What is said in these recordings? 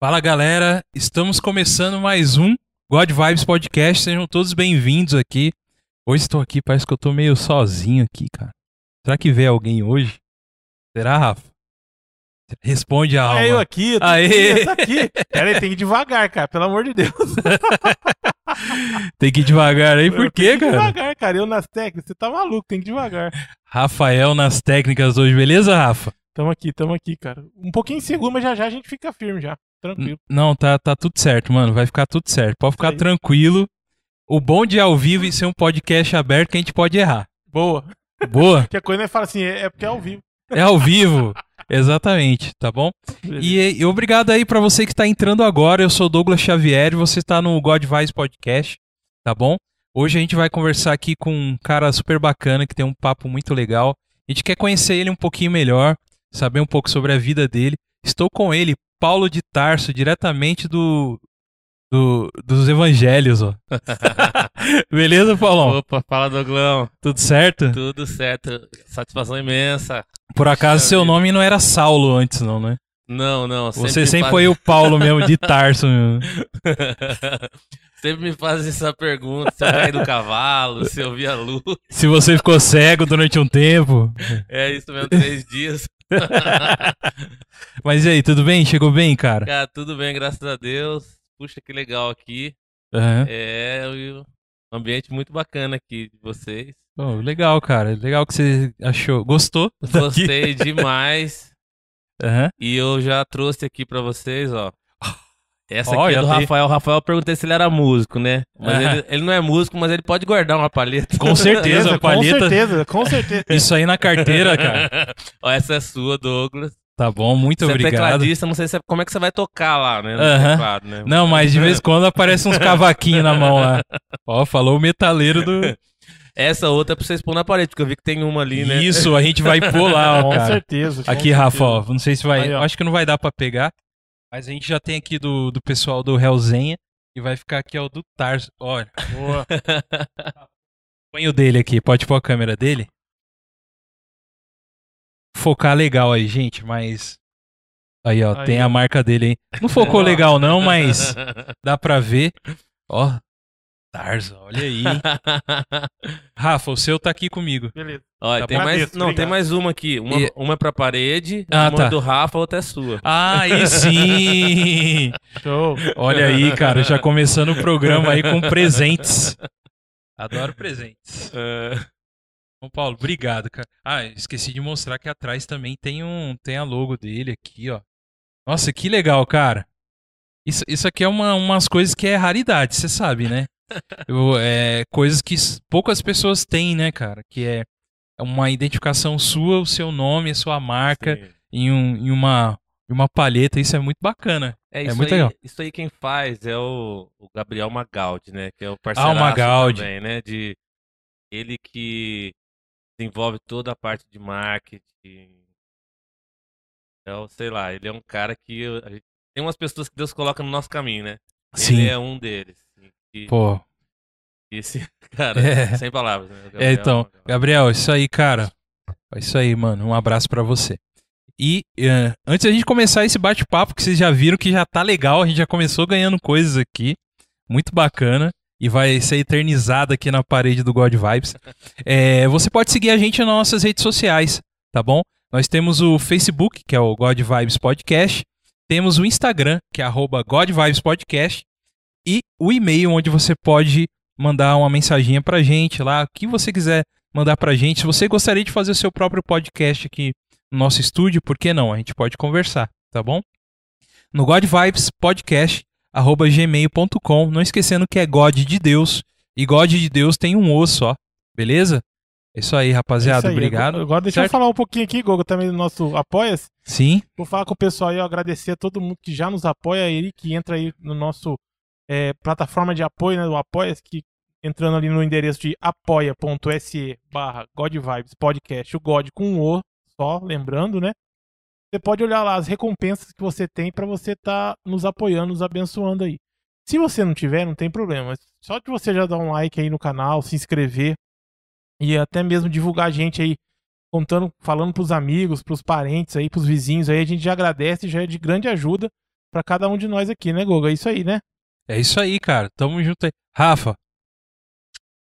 Fala galera, estamos começando mais um God Vibes Podcast. Sejam todos bem-vindos aqui. Hoje estou aqui, parece que eu tô meio sozinho aqui, cara. Será que vê alguém hoje? Será, Rafa? Responde a alma. É eu aqui, eu Aê! aqui, ele tem que ir devagar, cara, pelo amor de Deus. Tem que ir devagar aí, por quê, tenho que ir cara? devagar, cara. Eu nas técnicas, você tá maluco, tem que ir devagar. Rafael nas técnicas hoje, beleza, Rafa? Tamo aqui, tamo aqui, cara. Um pouquinho inseguro, mas já já a gente fica firme já. Tranquilo. Não, tá, tá tudo certo, mano. Vai ficar tudo certo. Pode ficar tranquilo. O bom de ao vivo e ser um podcast aberto é que a gente pode errar. Boa. Boa? Porque a coisa não fala assim, é, é porque é ao vivo. É ao vivo. Exatamente, tá bom? E, e obrigado aí pra você que tá entrando agora. Eu sou o Douglas Xavier e você está no God Vibes Podcast, tá bom? Hoje a gente vai conversar aqui com um cara super bacana que tem um papo muito legal. A gente quer conhecer ele um pouquinho melhor, saber um pouco sobre a vida dele. Estou com ele, Paulo de Tarso, diretamente do, do dos evangelhos, ó. Beleza, Paulão? Opa, fala Douglão. Tudo certo? Tudo certo. Satisfação imensa. Por acaso Puxa seu vida. nome não era Saulo antes, não, né? Não, não. Você sempre me foi o Paulo mesmo, de Tarso mesmo. sempre me fazem essa pergunta: se eu caí do cavalo, se eu vi a luz. Se você ficou cego durante um tempo. É isso mesmo, três dias. Mas e aí, tudo bem? Chegou bem, cara? Cara, tudo bem, graças a Deus. Puxa, que legal aqui. Aham. É um ambiente muito bacana aqui de vocês. Pô, legal, cara. Legal que você achou. Gostou? Gostei demais. Aham. E eu já trouxe aqui pra vocês, ó. Essa aqui Olha, é do Rafael. O Rafael eu perguntei se ele era músico, né? Mas Aham. ele, ele não é músico, mas ele pode guardar uma palheta. Com certeza, com palheta. certeza, com certeza. Isso aí na carteira, cara. Ó, essa é sua, Douglas. Tá bom, muito você é obrigado. tecladista, não sei se é- como é que você vai tocar lá, né? No Aham. teclado, né? Não, mas de vez em quando aparece uns cavaquinhos na mão lá. Ó, falou o metaleiro do. Essa outra é pra vocês pôr na parede, porque eu vi que tem uma ali, né? Isso, a gente vai pôr lá, ó, Com cara. certeza. com Aqui, Rafa, ó. certeza. Não sei se vai. Aí, acho que não vai dar pra pegar. Mas a gente já tem aqui do, do pessoal do Hellzenha. E vai ficar aqui, ó, do Tarso. Olha. Boa. Põe o dele aqui, pode pôr a câmera dele? Focar legal aí, gente, mas. Aí, ó, Aí, tem a marca dele aí. Não focou legal, não, mas dá pra ver. Ó, Tarso, olha aí. Rafa, o seu tá aqui comigo. Beleza. Olha, Tá tem mais. Não, tem mais uma aqui. Uma, E- uma é pra parede, Ah, uma tá. é do Rafa, outra é sua. Ah, aí sim! Show. Olha aí, cara, já começando o programa aí com presentes. Adoro presentes. É, Bom, Paulo, obrigado, cara. Ah, esqueci de mostrar que atrás também tem um, tem a logo dele aqui, ó. Nossa, que legal, cara. Isso, isso aqui é uma, umas coisas que é raridade, você sabe, né? Eu, é, coisas que poucas pessoas têm, né, cara? Que é uma identificação sua, o seu nome, a sua marca sim. em, um, em uma, em uma palheta. Isso é muito bacana. É, É isso muito aí, legal. Isso aí quem faz é o, o Gabriel Magaldi, né? Que é o parceiro Ah, Magaldi. também, né? De ele que desenvolve toda a parte de marketing. Então, sei lá, ele é um cara que eu- a gente- tem umas pessoas que Deus coloca no nosso caminho, né? Sim. Ele é um deles. E, Pô, esse cara, É. sem palavras, né? É, Gabriel então, Magaldi. Gabriel, isso aí, cara. É isso aí, mano. Um abraço pra você. E eh, antes da gente começar esse bate-papo, que vocês já viram que já tá legal, a gente já começou ganhando coisas aqui. Muito bacana. E vai ser eternizado aqui na parede do God Vibes. É, você pode seguir a gente nas nossas redes sociais, tá bom? Nós temos o Facebook, que é o God Vibes Podcast. Temos o Instagram, que é arroba God Vibes Podcast. E o e-mail, onde você pode mandar uma mensaginha pra gente lá, o que você quiser mandar pra gente. Se você gostaria de fazer o seu próprio podcast aqui no nosso estúdio, por que não? A gente pode conversar, tá bom? No God Vibes Podcast, arroba gmail.com. Não esquecendo que é God de Deus. E God de Deus tem um osso só, beleza? É isso aí, rapaziada. Isso aí. Obrigado. Agora, deixa Certo? eu falar um pouquinho aqui, Gogo, também do nosso Apoia-se. Sim, Vou falar com o pessoal aí, ó, agradecer a todo mundo que já nos apoia aí, que entra aí no nosso é, plataforma de apoio, né, do Apoia-se, que entrando ali no endereço de apoia.se barra Godvibes Podcast, o God com O, só lembrando, né? Você pode olhar lá as recompensas que você tem pra você estar nos apoiando, nos abençoando aí. Se você não tiver, não tem problema. Só de você já dar um like aí no canal, se inscrever e até mesmo divulgar a gente aí contando, falando pros amigos, pros parentes aí, pros vizinhos aí, a gente já agradece, já é de grande ajuda pra cada um de nós aqui, né, Goga? É isso aí, né? É isso aí, cara. Tamo junto aí. Rafa,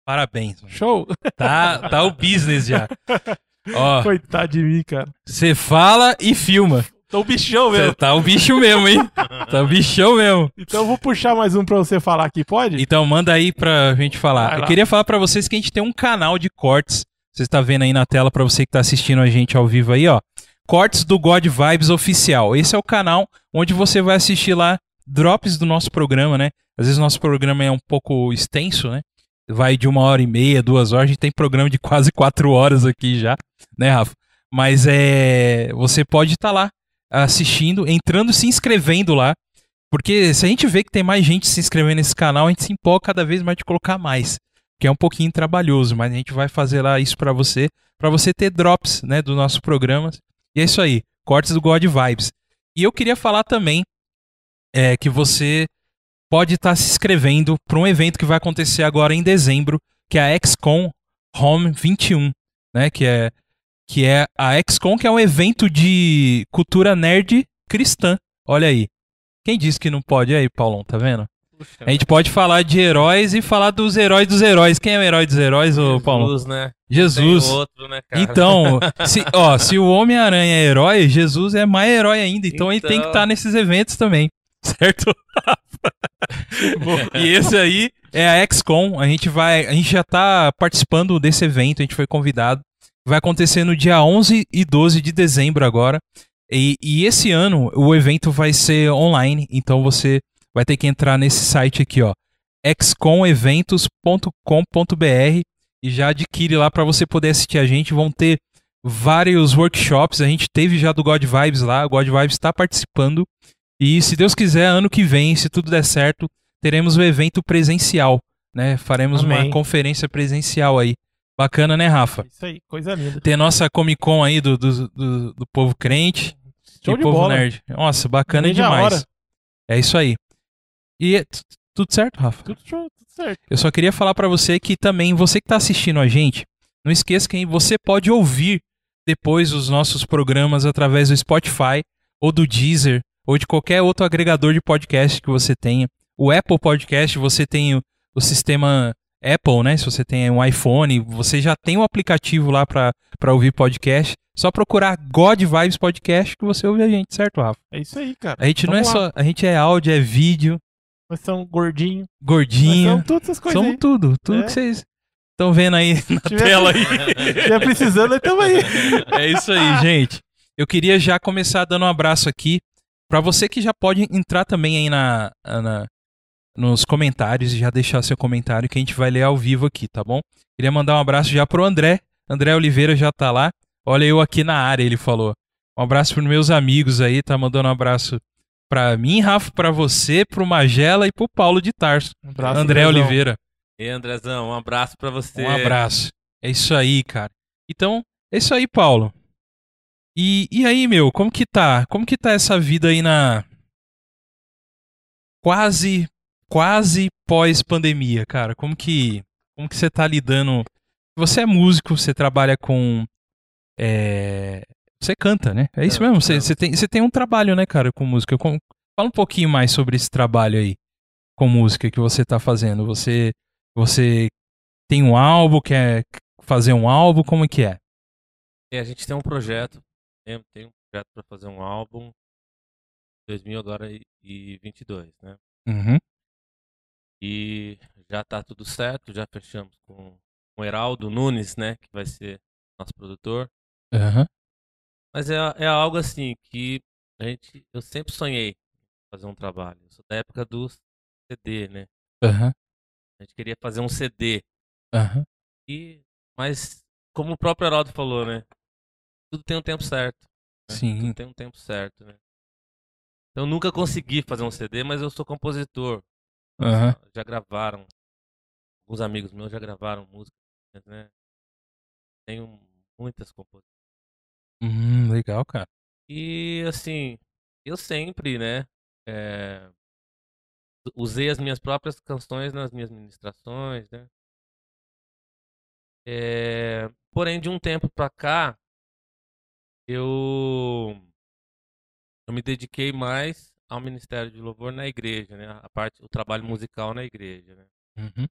parabéns. mano. Show! Tá, tá o business já. Ó, Coitado de mim, cara. você fala e filma. Tô o bichão Você mesmo. tá o bicho mesmo, hein? Tá o bichão mesmo. Então eu vou puxar mais um pra você falar aqui, pode? Então manda aí pra gente falar. Eu queria falar pra vocês que a gente tem um canal de cortes. Você está vendo aí na tela pra você que tá assistindo a gente ao vivo aí, ó. Cortes do God Vibes Oficial. Esse é o canal onde você vai assistir lá drops do nosso programa, né? Às vezes nosso programa é um pouco extenso, né? Vai de uma hora e meia, duas horas. A gente tem programa de quase quatro horas aqui já, né, Rafa? Mas é. Você pode estar lá assistindo, entrando, se inscrevendo lá. Porque se a gente vê que tem mais gente se inscrevendo nesse canal, a gente se empolga cada vez mais de colocar mais. Que é um pouquinho trabalhoso, mas a gente vai fazer lá isso pra você, pra você ter drops, né, do nosso programa. E é isso aí, cortes do God Vibes. E eu queria falar também é, que você pode estar se inscrevendo para um evento que vai acontecer agora em dezembro, que é a XCOM Home 21, né, que é que é a XCOM, que é um evento de cultura nerd cristã. Olha aí. Quem disse que não pode? Aí, Paulão, tá vendo? Puxa, A gente pode falar de heróis e falar dos heróis dos heróis. Quem é o herói dos heróis, ô Paulão? Jesus, né? Jesus. Outro, né? Então, se, ó, se o Homem-Aranha é herói, Jesus é mais herói ainda. Então, ele tem que Então. estar nesses eventos também. Certo? e esse aí é a XCOM. A gente vai. A gente já tá participando desse evento, a gente foi convidado. Vai acontecer no dia 11 e 12 de dezembro agora. E, e esse ano o evento vai ser online, então você vai ter que entrar nesse site aqui, ó, xcomeventos.com.br e já adquire lá para você poder assistir a gente. Vão ter vários workshops, a gente teve já do God Vibes lá, o God Vibes está participando. E se Deus quiser, ano que vem, se tudo der certo, teremos o evento presencial, né? Faremos uma Amém. conferência presencial aí. Bacana, né, Rafa? Isso aí, coisa linda. Ter nossa Comic Con aí do, do, do, do povo crente Show e povo bola. nerd. Nossa, bacana da demais. É isso aí. E é tudo certo, Rafa? Tudo show, tudo certo. Eu só queria falar pra você que também, você que tá assistindo a gente, não esqueça que você pode ouvir depois os nossos programas através do Spotify ou do Deezer ou de qualquer outro agregador de podcast que você tenha. O Apple Podcast, você tem o, o sistema Apple, né? Se você tem um iPhone, você já tem um aplicativo lá pra pra ouvir podcast. Só procurar God Vibes Podcast que você ouve a gente, certo, Rafa? É isso aí, cara. A gente não é Vamos lá. só, a gente é áudio, é vídeo, Nós somos gordinhos. Nós gordinho. somos todas essas coisas Somos aí. tudo, tudo É. que vocês estão vendo aí na Tiver- tela aí. Se tiver precisando, nós estamos aí. É isso aí, gente. Eu queria já começar dando um abraço aqui pra você que já pode entrar também aí na, na- nos comentários e já deixar seu comentário que a gente vai ler ao vivo aqui, tá bom? Queria mandar um abraço já pro André. André Oliveira já tá lá. Olha eu aqui na área, ele falou. Um abraço pros meus amigos aí, tá mandando um abraço pra mim, Rafa, pra você, pro Magela e pro Paulo de Tarso. Um abraço, André Andrezão. Oliveira. E Andrezão, um abraço pra você. Um abraço. É isso aí, cara. Então, é isso aí, Paulo. E, e aí, meu, como que tá? Como que tá essa vida aí na quase quase pós-pandemia, cara? Como que como que você tá lidando? Você é músico, você trabalha com é, você canta, né? É isso mesmo. Você, você tem você tem um trabalho, né, cara, com música. Com- Fala um pouquinho mais sobre esse trabalho aí com música que você tá fazendo. Você você tem um álbum, quer fazer um álbum, como que é? E a gente tem um projeto, tem, tem um projeto pra fazer um álbum 2000 agora e- e 22, né? Uhum. E já tá tudo certo, já fechamos com o Heraldo Nunes, né, que vai ser nosso produtor. Aham. Mas é, é algo assim que a gente, eu sempre sonhei fazer um trabalho. Eu sou da época do CD, né? Aham. A gente queria fazer um CD. Aham. E, mas, como o próprio Heraldo falou, né? Tudo tem um tempo certo. né? Sim. Tudo tem um tempo certo, né? Eu nunca consegui fazer um CD, mas eu sou compositor. Aham. Já gravaram. Alguns amigos meus já gravaram música, né? Tenho muitas composições. Hum, legal, cara. E assim, eu sempre, né, é, usei as minhas próprias canções nas minhas ministrações, né? É, porém, de um tempo pra cá, eu, eu me dediquei mais ao ministério de louvor na igreja, né? A parte, o trabalho musical na igreja, né? Uhum.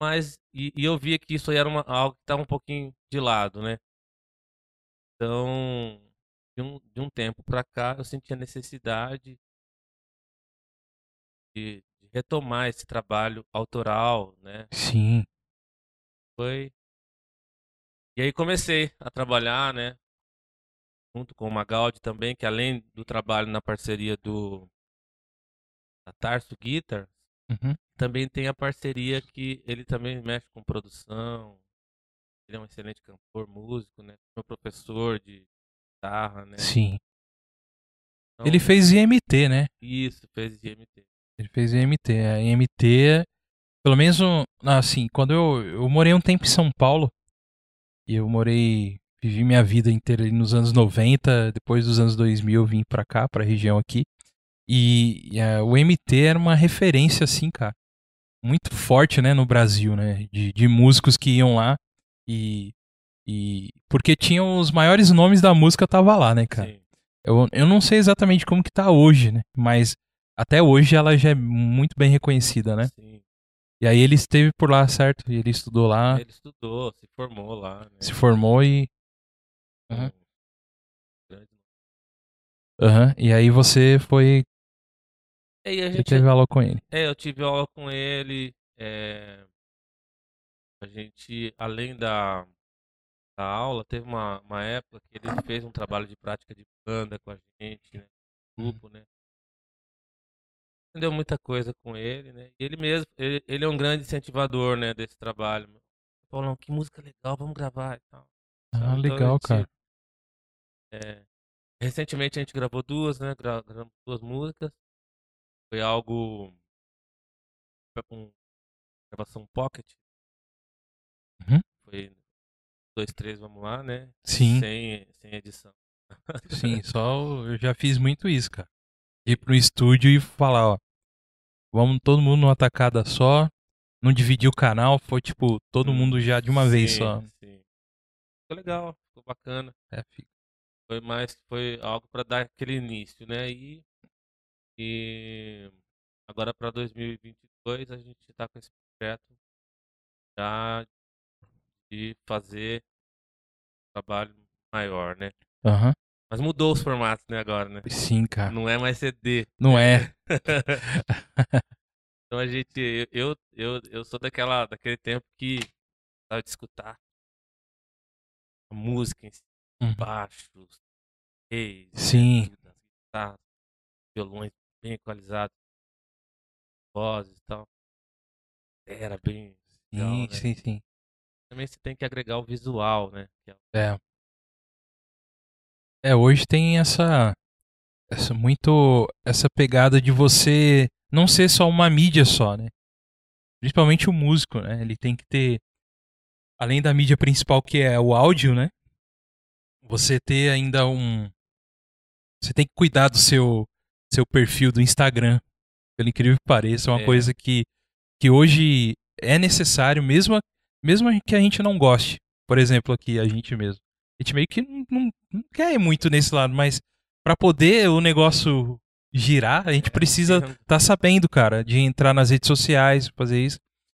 Mas e, e eu via que isso era uma, algo que estava um pouquinho de lado, né? Então, de um, de um tempo para cá, eu senti a necessidade de, de retomar esse trabalho autoral, né? Sim. Foi e aí comecei a trabalhar, né? Junto com o Magaldi também, que além do trabalho na parceria do da Tarso Guitar, Uhum. também tem a parceria que ele também mexe com produção. Ele é um excelente cantor, músico, né? Meu professor de guitarra, né? Sim. Então, Ele fez IMT, né? Isso, fez IMT. Ele fez IMT. A IMT, pelo menos, assim, quando eu, eu morei um tempo em São Paulo, e eu morei, vivi minha vida inteira ali nos anos 90, depois dos anos 2000 eu vim pra cá, pra região aqui, e, eh, o MT era uma referência, assim, cara, muito forte, né, no Brasil, né, de, de músicos que iam lá e... E porque tinham os maiores nomes da música tava lá, né, cara? Sim. Eu, eu não sei exatamente como que tá hoje, né? Mas até hoje ela já é muito bem reconhecida, né? Sim. E aí ele esteve por lá, certo? E ele estudou lá, Ele estudou, se formou lá, né? se formou e. Um grande- Aham. E aí você foi. E aí a Você gente teve aula com ele. É, eu tive aula com ele. é, A gente, além da, da aula, teve uma, uma época que ele fez um trabalho de prática de banda com a gente, né? Grupo, né? Aprendeu muita coisa com ele, né? E ele mesmo, ele, ele é um grande incentivador, né, desse trabalho. Falou, não, que música legal, vamos gravar e tal. Ah? Então, legal, gente, cara. É, recentemente a gente gravou duas, né? gra- Gravamos duas músicas. Foi algo. Com gravação pocket. Uhum. Foi dois, três, vamos lá, né? Sim. Sem, sem edição. Sim, só eu já fiz muito isso, cara. Ir pro estúdio e falar, ó. Vamos todo mundo numa tacada só. Não dividir o canal, foi tipo, todo mundo já de uma vez Sim, só. Sim. Ficou legal, ficou bacana. É, fica- Foi mais foi algo para dar aquele início, né? E, e agora para 2022 a gente está com esse projeto já de fazer um trabalho maior, né? Aham. Mas mudou os formatos, né, agora, né? Sim, cara. Não é mais CD. Não é. então a gente, eu, eu, eu sou daquela, daquele tempo que sabe, de escutar a música em si, Uhum. baixos, reis, Sim. guitarras, guitarras, violões bem equalizados, vozes e tal. Era bem legal, Sim, né? sim, sim. Também você tem que agregar o visual, né? é- É. É, hoje tem essa essa muito essa pegada de você não ser só uma mídia só, né? Principalmente o músico, né? Ele tem que ter além da mídia principal que é o áudio, né? Você ter ainda um você tem que cuidar do seu seu perfil do Instagram. Pelo incrível que pareça, é uma É. coisa que que hoje é necessário mesmo mesmo que a gente não goste. Por exemplo, aqui a gente mesmo. A gente meio que não, não- não quer ir muito nesse lado, mas pra poder o negócio girar, a gente precisa tem- tá sabendo, cara, de entrar nas redes sociais, fazer isso.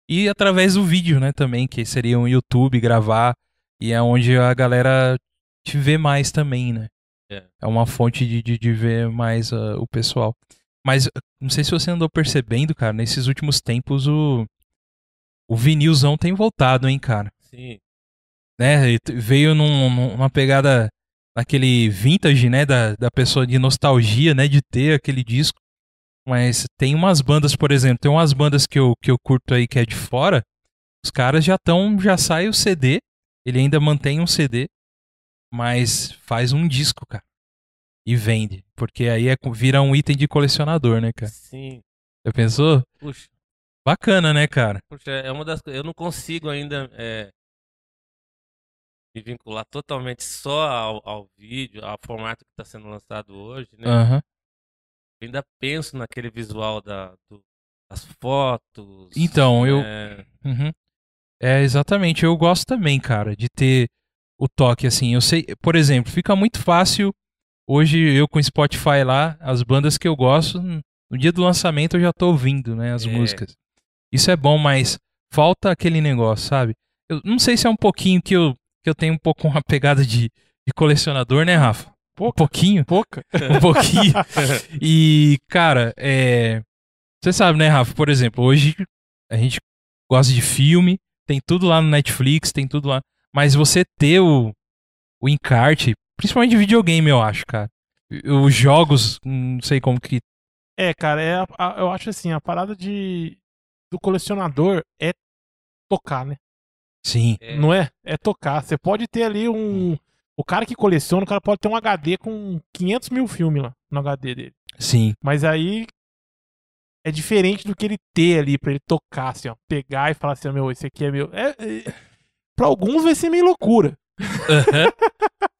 E através do vídeo, né, também, que seria um YouTube, gravar, e é onde a galera te vê mais também, né? É. É uma fonte de, de, de ver mais ah, o pessoal. Mas ah, não sei se você andou percebendo, cara, nesses últimos tempos o, o vinilzão tem voltado, hein, cara? Sim, né? Veio num- num- numa pegada naquele vintage, né? Da, da pessoa de nostalgia, né? De ter aquele disco. Mas tem umas bandas, por exemplo, tem umas bandas que eu, que eu curto aí que é de fora. Os caras já estão, já sai o CD. Ele ainda mantém um CD, mas faz um disco, cara. E vende. Porque aí é, vira um item de colecionador, né, cara? sim. Já pensou? Puxa, Bacana, né, cara? puxa, é uma das coisas. Eu não consigo ainda é, me vincular totalmente só ao, ao vídeo, ao formato que está sendo lançado hoje, né? Aham. Eu ainda penso naquele visual da, do- das fotos. Então, eu- né? Uhum. É, exatamente. Eu gosto também, cara, de ter o toque assim. Eu sei, por exemplo, fica muito fácil hoje eu com o Spotify lá, as bandas que eu gosto, no dia do lançamento eu já tô ouvindo, né, as É. músicas. Isso é bom, mas falta aquele negócio, sabe? Eu não sei se é um pouquinho que eu, que eu tenho um pouco uma pegada de, de colecionador, né, Rafa? Um Pouca. pouquinho, Pouca. um pouquinho. E, cara, é. Você sabe, né, Rafa? Por exemplo, hoje a gente gosta de filme, tem tudo lá no Netflix, tem tudo lá. Mas você ter o, o encarte, principalmente de videogame, eu acho, cara. Os jogos, não sei como que. É, cara, é a- a- eu acho assim, a parada de do colecionador é tocar, né? Sim. É, Não é? É tocar. Você pode ter ali um. O cara que coleciona, o cara pode ter um HD com 500 mil filmes lá no HD dele. Sim. Mas aí é diferente do que ele ter ali pra ele tocar, assim, ó. Pegar e falar assim, ó, meu, esse aqui é meu. É, é, pra alguns vai ser meio loucura. Aham.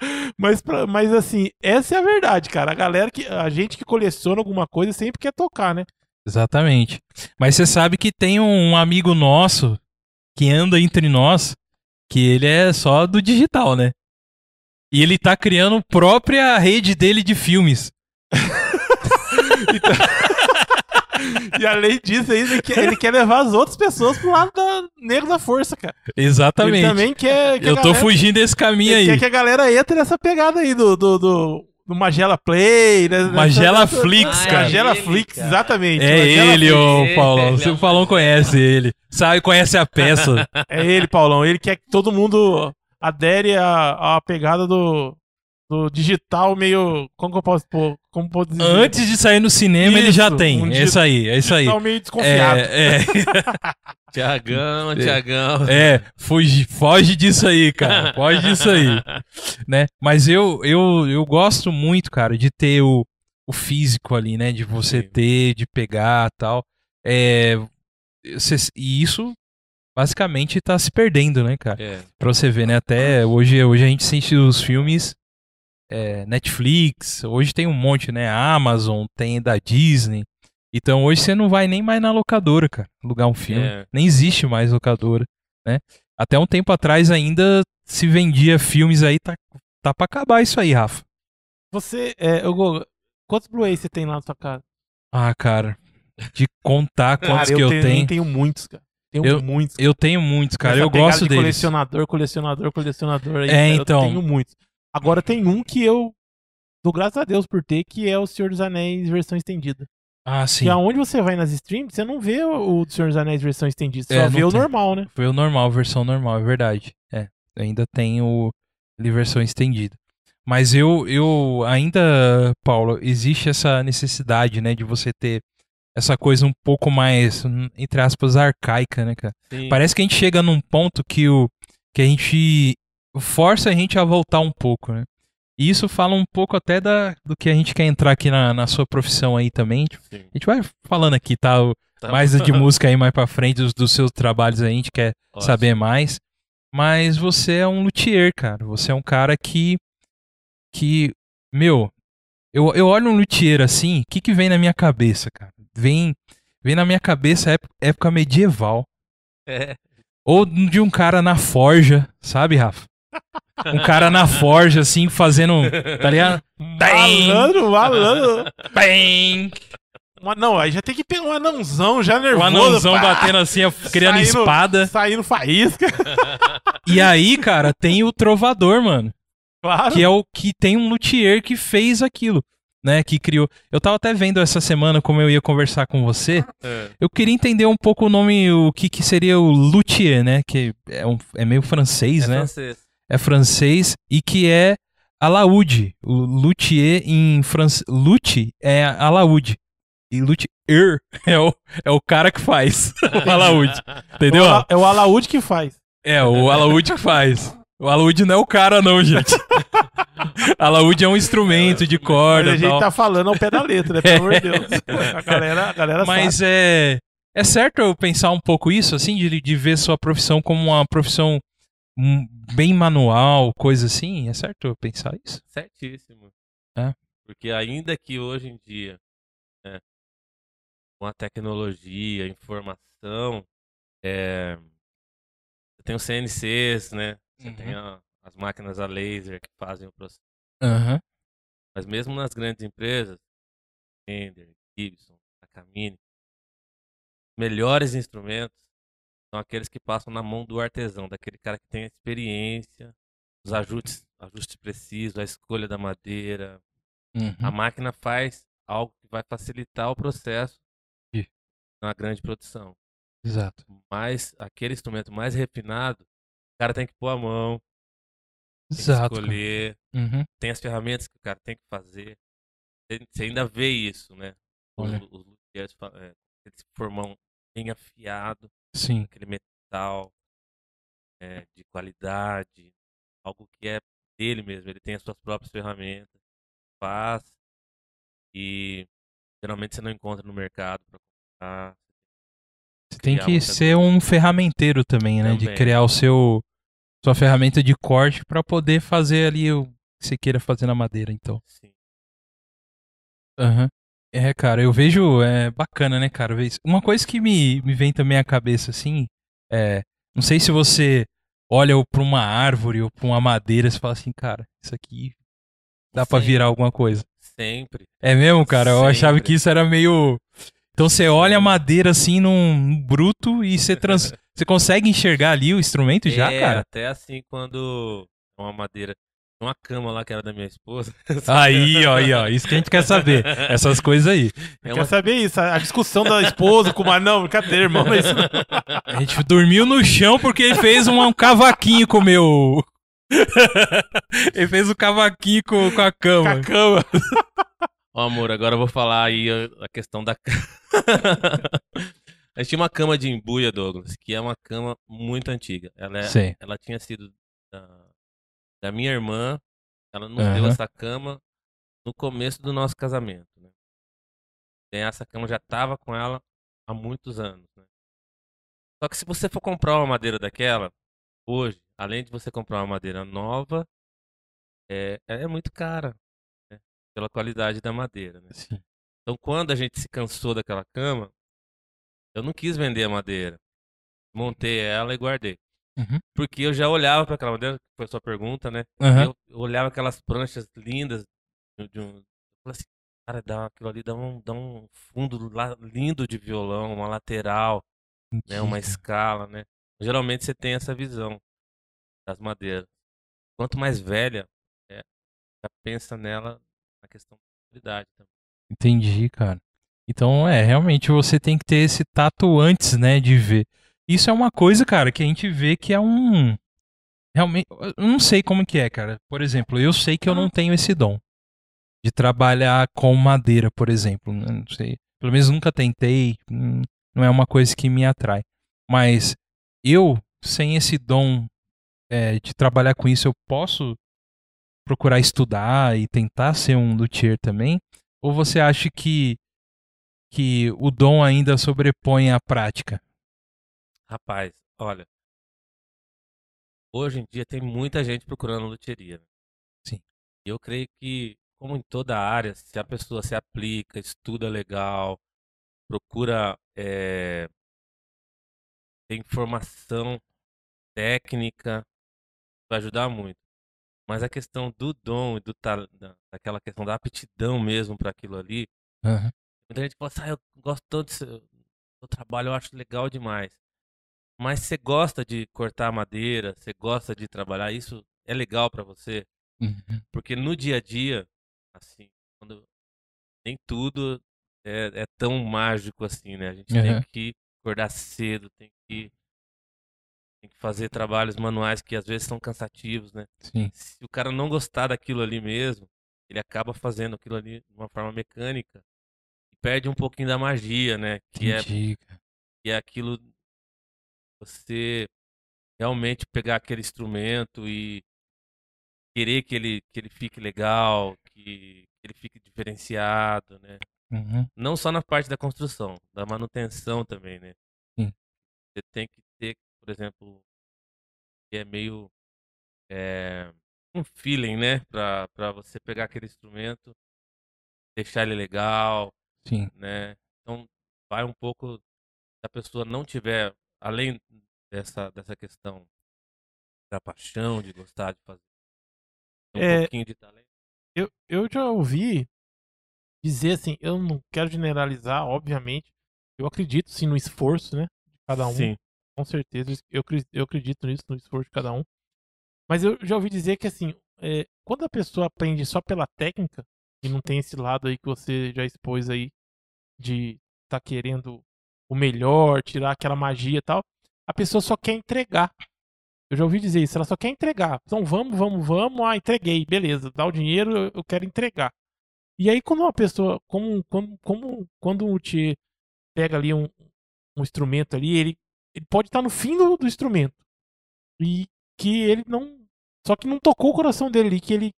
Mas, pra- mas assim, essa é a verdade, cara. A galera que. A gente que coleciona alguma coisa sempre quer tocar, né? Exatamente. Mas você sabe que tem um amigo nosso que anda entre nós, que ele é só do digital, né? E ele tá criando própria rede dele de filmes. E além disso, aí, ele, quer, ele quer levar as outras pessoas pro lado da negro da força, cara. Exatamente. Ele também quer. Eu tô galera- fugindo desse caminho ele aí. quer que a galera entre nessa pegada aí do, do, do, do Magela Play. Né? Magela Nessa- Flix, Ah, cara. Magela ele, Flix, cara. exatamente. É Magela ele, Flix. ô Ele, Paulão. é o Paulão conhece ele. Sabe, conhece a peça. É ele, Paulão. Ele quer que todo mundo adere à, à pegada do, do digital meio. Como que eu posso pôr? Como pode dizer? Antes de sair no cinema, ele já Isso, tem. um É isso aí, é isso aí. Digital meio desconfiado. É, é, Tiagão, Tiagão. é, foge, foge disso aí, cara. Foge disso aí. né? Mas eu, eu, eu gosto muito, cara, de ter o, o físico ali, né? De você Sim. ter, de pegar tal. É, cê- e isso basicamente tá se perdendo, né, cara? É. Pra você ver, né? Até hoje, hoje a gente sente os filmes é, Netflix, hoje tem um monte, né? Amazon, tem da Disney. Então hoje você não vai nem mais na locadora, cara, alugar um filme. É. Nem existe mais locadora, né? Até um tempo atrás ainda se vendia filmes aí, tá, tá pra acabar isso aí, Rafa. Você, é, Gogo, quantos Blu-ray você tem lá na sua casa? Ah, cara, de contar quantos Cara, que eu tenho, tenho. tenho muitos, cara. Tenho Eu- muitos. Eu tenho muitos, cara, Essa eu gosto de deles. colecionador, colecionador, colecionador. Aí, É, cara, então. Eu tenho muitos. Agora tem um que eu dou graças a Deus por ter, que é o Senhor dos Anéis versão estendida. Ah, sim. Que aonde você vai nas streams, você não vê o o Senhor dos Anéis versão estendida, você É, só vê o tem. normal, né? Foi o normal, versão normal, é verdade. É, ainda tem o versão estendida. Mas eu, eu ainda, Paulo, existe essa necessidade, né, de você ter essa coisa um pouco mais, entre aspas, arcaica, né, cara? Sim. Parece que a gente chega num ponto que, o, que a gente força a gente a voltar um pouco, né? E isso fala um pouco até da, do que a gente quer entrar aqui na, na sua profissão aí também. Sim. A gente vai falando aqui, tá? O- Tá mais de música aí mais pra frente, dos, dos seus trabalhos aí, a gente quer saber mais. Mas você é um luthier, cara. Você é um cara que. que. Meu, eu, eu olho um luthier assim, o que, que vem na minha cabeça, cara? Vem, vem na minha cabeça época, época medieval. É. Ou de um cara na forja, sabe, Rafa? Um cara na forja, assim, fazendo. Tá ligado? Bem. Malandro, malandro. Bem! Mas não, aí já tem que pegar um anãozão já nervoso. O anãozão pá, batendo assim, criando Saindo- espada. Saindo faísca, E aí, cara, tem o trovador, mano. claro. que é o que tem um luthier que fez aquilo, né? Que criou. Eu tava até vendo essa semana como eu ia conversar com você. É. Eu queria entender um pouco o nome, o que, que seria o luthier, né? Que é, um, é meio francês, É né? francês. É francês e que é alaúde. O luthier em francês. Lute é alaúde. E luthier é o, é o cara que faz o alaúde. Entendeu? É o É o Alaúde que faz. É, o alaúde que faz. O alaúde não é o cara, não, gente. alaúde é um instrumento de Mas corda a e gente tal. tá falando ao pé da letra, né? Pelo amor de Deus. A galera, a galera Mas sabe. é. É certo eu pensar um pouco isso, assim, de, de ver sua profissão como uma profissão bem manual, coisa assim? É certo pensar isso? Certíssimo. É. Porque ainda que hoje em dia, né, com a tecnologia, a informação, é, você tem os CNCs, né? Você Uhum. tem a- as máquinas a laser que fazem o processo. Aham. Mas mesmo nas grandes empresas, Fender, Gibson, Takamine, melhores instrumentos são aqueles que passam na mão do artesão, daquele cara que tem a experiência, os ajustes, ajustes precisos, a escolha da madeira. Uhum. A máquina faz algo que vai facilitar o processo Ih. na grande produção. Exato. Mas aquele instrumento mais refinado, o cara tem que pôr a mão, Exato. escolher, Uhum. tem as ferramentas que o cara tem que fazer. Você- ainda vê isso, né? Os, Olha. os fa- é, eles formam bem afiado, Sim. aquele metal é, de qualidade, algo que é dele mesmo. Ele tem as suas próprias ferramentas, faz e geralmente você não encontra no mercado para comprar. Você tem que ser coisa. um ferramenteiro também, né? De Também. criar o seu sua ferramenta de corte pra poder fazer ali o que você queira fazer na madeira, então. Sim. Aham. É, cara, eu vejo, é bacana, né, cara? Uma coisa que me, me vem também à cabeça, assim, é, não sei se você olha pra uma árvore ou pra uma madeira e fala assim, cara, isso aqui dá Sim. virar alguma coisa. Sempre. É mesmo, cara? Eu achava Sempre. que isso era meio. Então você olha a madeira assim num, bruto e você trans... você consegue enxergar ali o instrumento já, é, cara? até assim quando uma madeira, uma cama lá que era da minha esposa. Aí, ó, aí, ó, isso que a gente quer saber. Essas coisas aí. É Quer uma saber isso? A discussão da esposa com o mar... Não, cadê, irmão? Não. A gente dormiu no chão porque ele fez um, um cavaquinho com o meu. ele fez um cavaquinho com, com a Com cama. a cama. Ó, amor, agora eu vou falar aí a, questão da cama. a gente tinha uma cama de embuia, Douglas, que é uma cama muito antiga. Ela, é- ela tinha sido da, da minha irmã. Ela nos Aham. deu essa cama no começo do nosso casamento. Né? Essa cama já tava com ela há muitos anos. Né? Só que se você for comprar uma madeira daquela, hoje, além de você comprar uma madeira nova, é, é muito cara. né? Pela qualidade da madeira. Né? Então, quando a gente se cansou daquela cama, eu não quis vender a madeira. Montei ela e guardei. Uhum. Porque eu já olhava para aquela madeira, que foi a sua pergunta, né? Aham. Eu, olhava aquelas pranchas lindas de, um. Eu assim, cara, dá, aquilo ali dá um, dá um fundo lindo de violão, uma lateral, né? Uma escala, né? Geralmente você tem essa visão das madeiras. Quanto mais velha, é, já pensa nela na questão da qualidade também. Entendi, cara. Então, é, realmente você tem que ter esse tato antes, né, de ver. Isso é uma coisa, cara, que a gente vê que é um. Realmente. Eu não sei como que é, cara. Por exemplo, eu sei que eu não tenho esse dom de trabalhar com madeira, por exemplo. Não sei. Pelo menos nunca tentei. hum, Não é uma coisa que me atrai. Mas eu, sem esse dom é, de trabalhar com isso, eu posso procurar estudar e tentar ser um luthier também? Ou você acha que, que o dom ainda sobrepõe a prática? Rapaz, olha. Hoje em dia tem muita gente procurando loteria. né? Sim. E eu creio que, como em toda área, se a pessoa se aplica, estuda legal, procura eh, ter informação técnica, vai ajudar muito. Mas a questão do dom e do daquela questão da aptidão mesmo para aquilo ali, Aham. Muita gente fala assim, ah, eu gosto tanto do seu trabalho, eu acho legal demais. Mas você gosta de cortar madeira, você gosta de trabalhar, isso é legal pra você? Uhum. Porque no dia a dia, assim, quando nem tudo é, é tão mágico assim, né? A gente Aham. tem que acordar cedo, tem que, tem que fazer trabalhos manuais que às vezes são cansativos, né? Sim. Se o cara não gostar daquilo ali mesmo, ele acaba fazendo aquilo ali de uma forma mecânica e perde um pouquinho da magia, né? Que é, Entendi, cara. que é aquilo você realmente pegar aquele instrumento e querer que ele, que ele fique legal, que, ele fique diferenciado, né? Uhum. Não só na parte da construção, da manutenção também, né? Sim. Você tem que ter, por exemplo, que é meio é, um feeling, né? Pra, pra você pegar aquele instrumento, deixar ele legal, Sim. né? Então vai um pouco se a pessoa não tiver além dessa dessa questão da paixão de gostar de fazer um É, pouquinho de talento. Eu, eu já ouvi dizer assim, eu não quero generalizar, obviamente. Eu acredito sim no esforço, né? De cada um. Sim. Com certeza. Eu, eu acredito nisso, no esforço de cada um. Mas eu já ouvi dizer que assim, é, quando a pessoa aprende só pela técnica, e não tem esse lado aí que você já expôs aí, de tá querendo o melhor, tirar aquela magia e tal, a pessoa só quer entregar. Eu já ouvi dizer isso, ela só quer entregar. Então vamos, vamos, vamos, ah, entreguei, beleza, dá o dinheiro, eu- quero entregar. E aí quando uma pessoa, como, como, como quando o Thier pega ali um, um instrumento ali, ele, ele pode estar no fim do, do instrumento. E que ele não. Só que não tocou o coração dele ali, que ele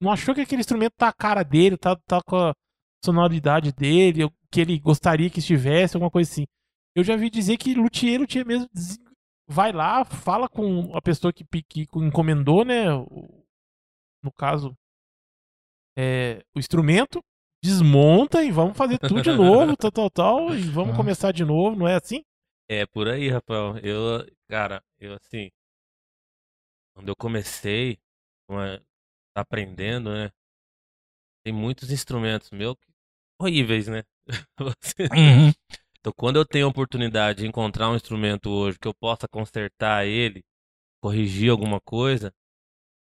não achou que aquele instrumento tá a cara dele, tá, tá com a sonoridade dele, que ele gostaria que estivesse, alguma coisa assim. Eu já vi dizer que luthier, luthier mesmo, vai lá, fala com a pessoa que, que encomendou, né? no caso, é, o instrumento, desmonta e vamos fazer tudo de novo, tal, tal, tal, e vamos começar de novo, não é assim? É por aí, Rafael. Eu, cara, eu assim, quando eu comecei uma- aprendendo, né? Tem muitos instrumentos que- horríveis, né? Uhum. Então, quando eu tenho a oportunidade de encontrar um instrumento hoje que eu possa consertar ele, corrigir alguma coisa,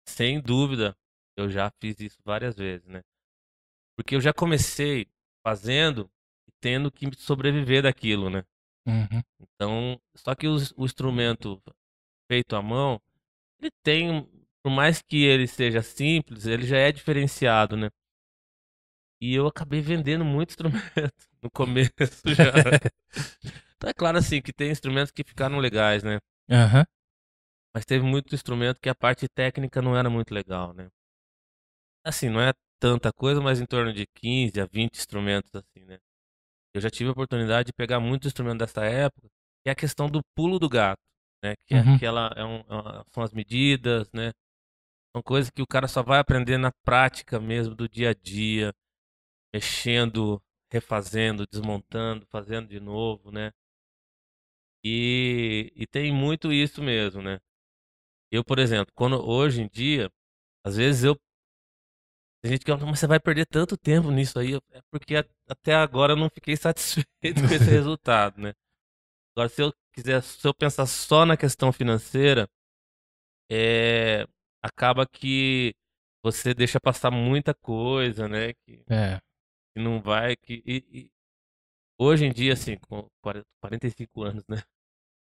sem dúvida, eu já fiz isso várias vezes, né? Porque eu já comecei fazendo e tendo que sobreviver daquilo, né? Uhum. Então, só que os- o, instrumento feito à mão, ele tem, por mais que ele seja simples, ele já é diferenciado, né? E eu acabei vendendo muito instrumento no começo já. Então é claro assim que tem instrumentos que ficaram legais, né? Aham. Mas teve muito instrumento que a parte técnica não era muito legal, né? Assim, não é tanta coisa, mas em torno de 15 a 20 instrumentos assim, né? Eu já tive a oportunidade de pegar muitos instrumentos dessa época, que é a questão do pulo do gato, né? Que é Uhum. aquela é um- é são as medidas, né? São coisas que o cara só vai aprender na prática mesmo do dia a dia, mexendo, refazendo, desmontando, fazendo de novo, né? E, e tem muito isso mesmo, né? Eu, por exemplo, quando hoje em dia, às vezes eu tem gente que fala, mas você vai perder tanto tempo nisso aí, é porque até agora eu não fiquei satisfeito com esse resultado, né? Agora, se eu quiser, se eu pensar só na questão financeira, é, acaba que você deixa passar muita coisa, né? Que, É. que não vai, que e- e hoje em dia, assim, com 40 45 anos, né?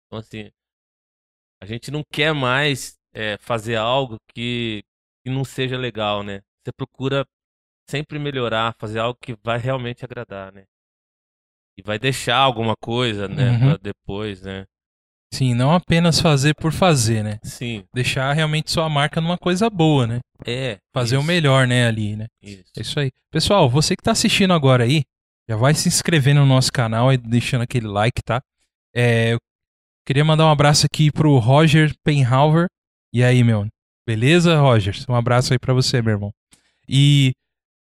Então, assim, a gente não quer mais é, fazer algo que, que não seja legal, né? Você procura sempre melhorar, fazer algo que vai realmente agradar, né? E vai deixar alguma coisa, né, Uhum. pra depois, né? Sim, não apenas fazer por fazer, né? Sim, Deixar realmente sua marca numa coisa boa, né? é. Fazer o isso, melhor, né, ali, né? Isso. É isso aí. Pessoal, você que tá assistindo agora aí, já vai se inscrevendo no nosso canal e deixando aquele like, tá? É, eu queria mandar um abraço aqui pro Roger Penhauer. E aí, meu? Beleza, Roger? Um abraço aí pra você, meu irmão. E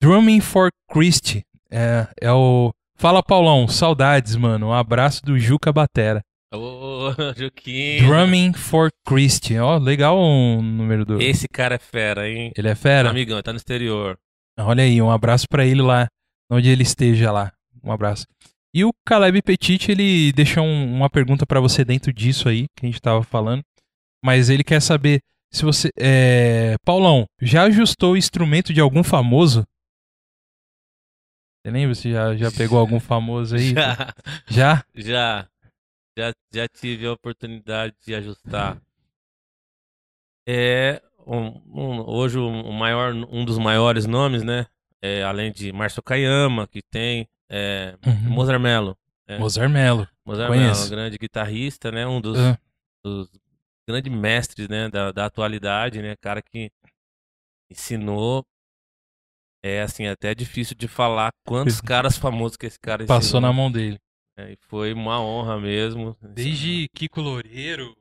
Drumming for Christ é, é o. Fala, Paulão, saudades, mano. Um abraço do Juca Batera. Ô, Juquinho. Drumming for Christ. Ó, legal o número do. Esse cara é fera, hein? Ele é fera? Amigão, tá no exterior. Olha aí, um abraço pra ele lá, onde ele esteja lá. Um abraço. E o Caleb Petit, ele deixou um- uma pergunta pra você dentro disso aí, que a gente tava falando. Mas ele quer saber se você. É... Paulão, já ajustou o instrumento de algum famoso? Você lembra se já, já pegou algum famoso aí? Já, Já? já, já, já tive a oportunidade de ajustar. É, um- um- hoje o maior, um dos maiores nomes, né? É, além de Márcio Kayama, que tem, é, Uhum. Mozart Mello. É. Mozart Mello. Mozart conheço. Mello, um grande guitarrista, né? Um dos, Ah, dos grandes mestres, né? Da, da atualidade, né? Cara que ensinou. É assim, até difícil de falar quantos caras famosos que esse cara ensinou. passou na mão dele. É, e foi uma honra mesmo. Desde Kiko Loureiro,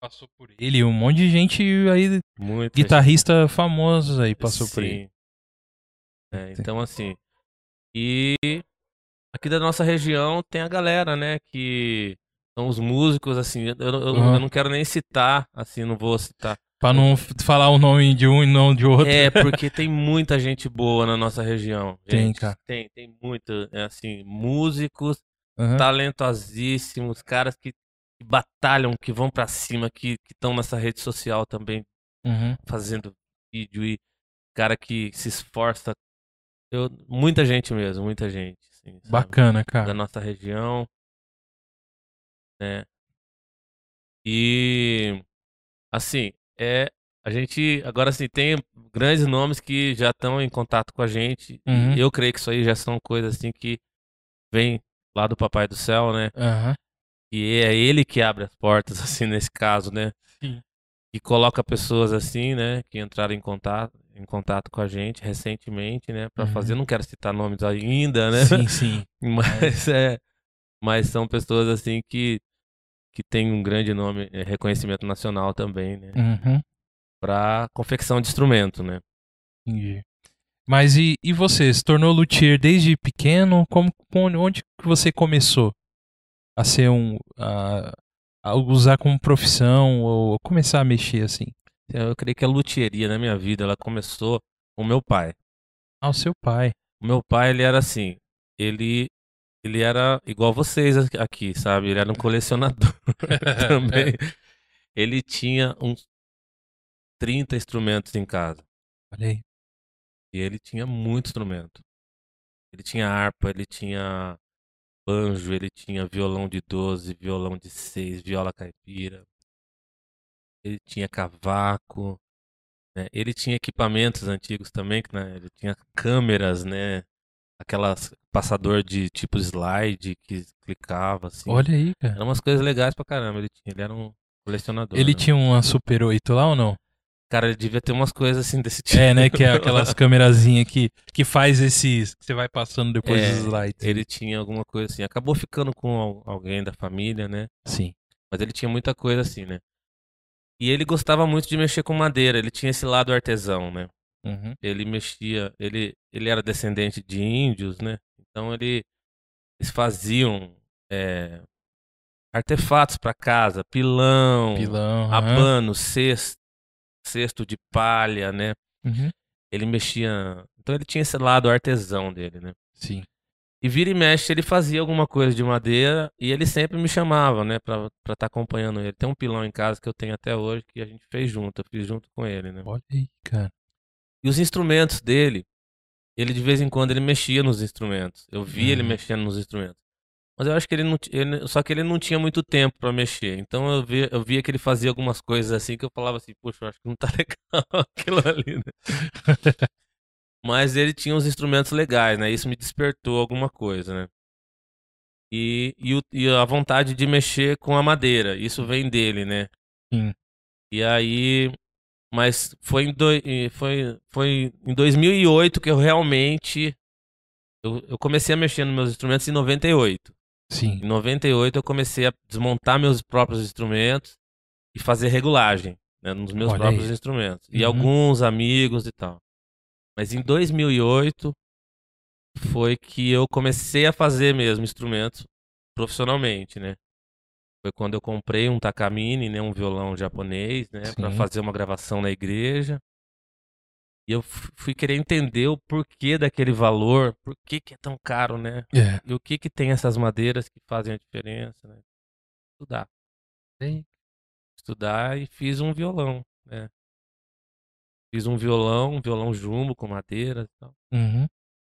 passou por ele. Um monte de gente aí, muito guitarrista famosos aí, passou por ele. Sim. É, então assim, e aqui da nossa região tem a galera, né, que são os músicos, assim, eu, eu- Uhum. eu não quero nem citar, assim, não vou citar, Pra não falar o nome de um e não de outro. É, porque tem muita gente boa na nossa região. Tem, gente. cara. Tem, tem muito, é assim, músicos Aham. talentosíssimos, caras que, que batalham, que vão pra cima, que estão nessa rede social também Uhum. fazendo vídeo e cara que se esforça. Eu, muita gente mesmo, muita gente. assim? Bacana, Da cara. nossa região. Né? E assim, é a gente agora assim tem grandes nomes que já estão em contato com a gente. Uhum. Eu creio que isso aí já são coisas assim que vem lá do Papai do Céu, né? Aham. E é ele que abre as portas, assim, nesse caso, né? Sim. E coloca pessoas assim, né? Que entraram em contato, em contato com a gente recentemente, né? Pra Uhum. fazer. Não quero citar nomes ainda, né? Sim, sim. Mas é. Mas são pessoas assim que, que têm um grande nome, é, reconhecimento nacional também, né? Uhum. Pra confecção de instrumento, né? Entendi. Mas e, e você? Se tornou luthier desde pequeno? Como, onde, que você começou a ser um. A, a usar como profissão ou começar a mexer assim? Eu creio que a luthieria na minha vida, ela começou com o meu pai. Ah, o seu pai. O meu pai, ele era assim, ele ele era igual vocês aqui- aqui, sabe? Ele era um colecionador também. Ele tinha uns 30 instrumentos em casa. Olha aí. E ele tinha muito instrumento. Ele tinha harpa, ele tinha banjo, ele tinha violão de 12, violão de 6, viola caipira. Ele tinha cavaco, né? Ele tinha equipamentos antigos também, né? ele tinha câmeras, né? Aquelas passador de tipo slide que clicava assim. Olha aí, cara. Eram umas coisas legais pra caramba, ele tinha, ele era um colecionador. Ele né? tinha uma Super 8 lá ou não? Cara, ele devia ter umas coisas assim desse tipo. É, né? Que é aquelas câmerazinhas que, que faz esses. Que você vai passando depois É, dos slides. Ele tinha alguma coisa assim. Acabou ficando com al- alguém da família, né? Sim. Mas ele tinha muita coisa assim, né? E ele gostava muito de mexer com madeira. Ele tinha esse lado artesão, né? Uhum. Ele mexia. Ele, ele era descendente de índios, né? Então ele, eles faziam é, artefatos para casa, pilão, Pilão. abano, cesto, cesto de palha, né? Uhum. Ele mexia. Então ele tinha esse lado artesão dele, né? Sim. E vira e mexe, ele fazia alguma coisa de madeira e ele sempre me chamava, né, pra estar acompanhando ele. Tem um pilão em casa que eu tenho até hoje que a gente fez junto, eu fiz junto com ele, né. Olha aí, cara. E os instrumentos dele, ele de vez em quando ele mexia nos instrumentos. Eu vi ele Uhum. mexendo nos instrumentos. Mas eu acho que ele não, ele, só que ele não tinha muito tempo pra mexer. Então eu via, eu via que ele fazia algumas coisas assim que eu falava assim, poxa, eu acho que não tá legal aquilo ali, né? Mas ele tinha uns instrumentos legais, né? Isso me despertou alguma coisa, né? E, e, o- e a vontade de mexer com a madeira, isso vem dele, né? Sim. E aí, mas foi em, e foi, foi em 2008 que eu realmente eu, eu comecei a mexer nos meus instrumentos em 98. Sim. Em 98 eu comecei a desmontar meus próprios instrumentos e fazer regulagem né, nos meus Olha próprios aí. instrumentos. E Uhum. alguns amigos e tal. Mas em 2008 foi que eu comecei a fazer mesmo instrumentos profissionalmente, né? Foi quando eu comprei um Takamine, né, um violão japonês, né, para fazer uma gravação na igreja. E eu fui querer entender o porquê daquele valor, por que que é tão caro, né? É. E o que que tem essas madeiras que fazem a diferença, né? Estudar. Estudar e fiz um violão, né? Fiz um violão, um violão jumbo com madeira e tal. Uhum.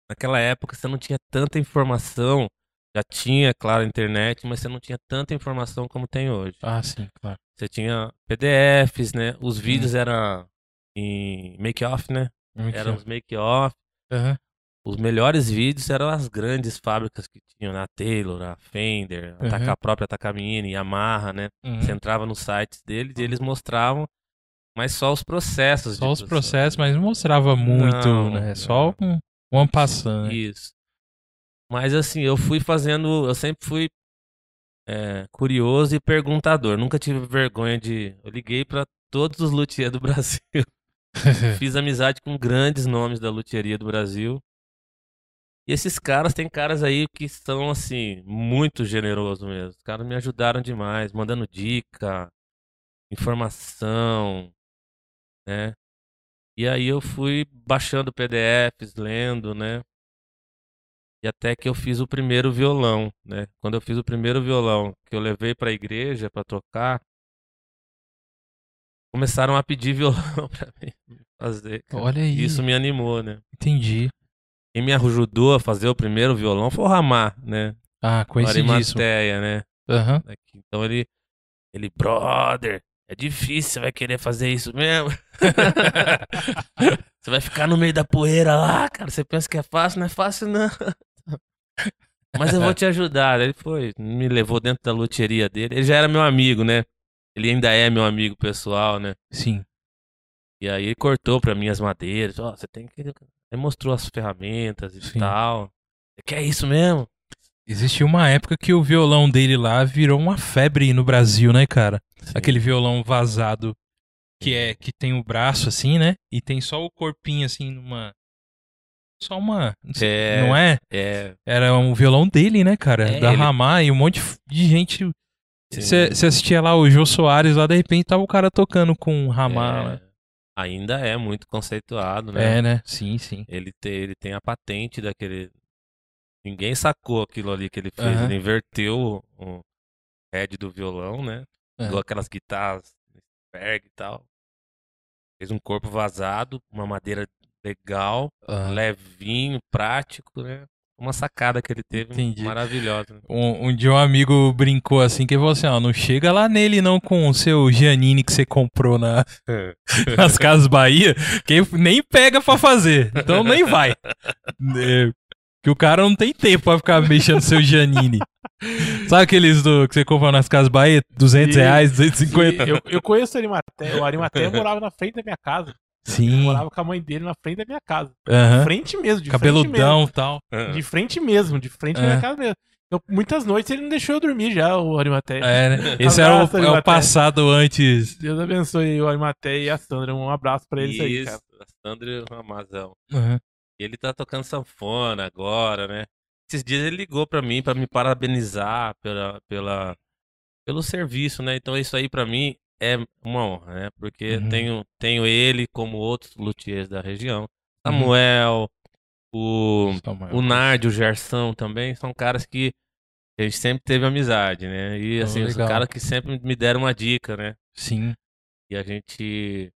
Naquela época você não tinha tanta informação, já tinha, claro, internet, mas você não tinha tanta informação como tem hoje. Ah, sim, claro. Você tinha PDFs, né? Os vídeos eram em make-off, né? Muito Eram os make-off. Aham. Os melhores vídeos eram as grandes fábricas que tinham, né? a Taylor, a Fender, Uhum. a própria Takamine, Yamaha, né? Uhum. Você entrava nos sites deles e eles mostravam, mas só os processos. Só os produção. processos, mas não mostrava muito, Não, né? não. Só um, um passando. Né? Isso. Mas assim, eu fui fazendo, eu sempre fui é, curioso e perguntador. Nunca tive vergonha de. Eu liguei pra todos os luthiers do Brasil. Fiz amizade com grandes nomes da luthieria do Brasil. E esses caras, tem caras aí que são, assim, muito generosos mesmo. Os caras me ajudaram demais, mandando dica, informação. né? E aí eu fui baixando PDFs, lendo, né? E até que eu fiz o primeiro violão, né? Quando eu fiz o primeiro violão, que eu levei para a igreja para tocar, começaram a pedir violão para mim fazer. cara. Olha aí. Isso me animou, né? Entendi. Quem me ajudou a fazer o primeiro violão foi o Ramar, né? Ah, conhecidíssimo. Arimateia, né? Aham. Aqui. Então ele, ele, brother, é difícil, você vai querer fazer isso mesmo? você vai ficar no meio da poeira lá, cara. Você pensa que é fácil? Não é fácil, não. Mas eu vou te ajudar. Ele foi, me levou dentro da loteria dele. Ele já era meu amigo, né? Ele ainda é meu amigo pessoal, né? Sim. E aí ele cortou pra mim as madeiras. Ó, você tem que. Ele mostrou as ferramentas e Sim. tal. Você quer isso mesmo? Existiu uma época que o violão dele lá virou uma febre no Brasil, né, cara? Sim. Aquele violão vazado que é que tem o braço assim, né? E tem só o corpinho assim numa só uma, não sei- É, não é? É. Era um violão dele, né, cara? É, da ele- Ramar e um monte de gente. Você assistia lá o Jô Soares lá, de repente tava o cara tocando com Ramar. É, ainda é muito conceituado, né? É, né? Sim, sim. Ele, tem, ele tem a patente daquele. Ninguém sacou aquilo ali que ele fez. Aham. Ele inverteu o, o head do violão, né? Igual aquelas guitarras Berg e tal. Fez um corpo vazado, uma madeira legal, Ah. levinho, prático, né? Uma sacada que ele teve Entendi. maravilhosa. Um, um dia um amigo brincou assim, que ele falou assim, ó, não chega lá nele não com o seu Giannini que você comprou na, nas Casas Bahia, que nem pega pra fazer, então nem vai. É, que o cara não tem tempo pra ficar mexendo no seu Giannini. Sabe aqueles do, que você compra nas Casas Bahia? 200 Sim. reais, 250? Eu, eu conheço o Arimateia. O Arimateia morava na frente da minha casa. Eu Sim, morava com a mãe dele na frente da minha casa. De aham. frente mesmo, de cabeludão e tal. De frente mesmo, de frente da É. minha casa mesmo. Eu, muitas noites ele não deixou eu dormir já, o Arimateia. É, né? Esse era o, é o passado antes. Deus abençoe o Arimateia e a Sandra. Um abraço pra eles aí, cara. Isso, Sandro e o Ramazão. Aham. E ele tá tocando sanfona agora, né? Esses dias ele ligou pra mim pra me parabenizar pela, pela, pelo serviço, né? Então isso aí pra mim é uma honra, né? Porque Uhum. tenho, tenho ele como outros luthiers da região. Uhum. Samuel, o, Toma, o Nard, o Gerson também, são caras que a gente sempre teve amizade, né? E Oh, assim, são legal. caras que sempre me deram uma dica, né? Sim. e a gente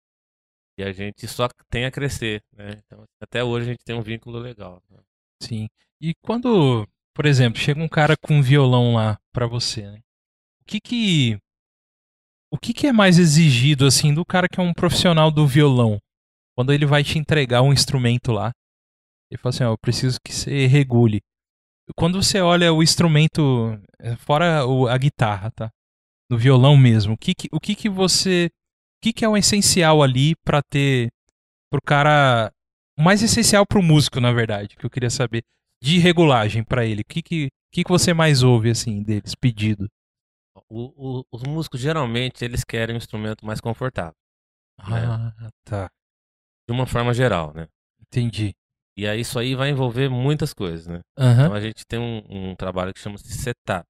e a gente só tem a crescer, né? Então, até hoje a gente tem um vínculo legal. né? Sim. E quando, por exemplo, chega um cara com um violão lá pra você, né? O que que o que que é mais exigido assim do cara que é um profissional do violão? Quando ele vai te entregar um instrumento lá, ele fala assim, ó, eu preciso que você regule. Quando você olha o instrumento, eh, fora a guitarra, tá? No violão mesmo, o que que, o que que você, o que que é o essencial ali pra ter pro cara o mais essencial pro músico, na verdade, que eu queria saber de regulagem pra ele. O que que, o que que você mais ouve assim deles pedido? O- o- os músicos geralmente eles querem um instrumento mais confortável, Ah, tá. de uma forma geral, né? Entendi. E aí isso aí vai envolver muitas coisas, né? Aham. Então a gente tem um, um trabalho que chama-se setup.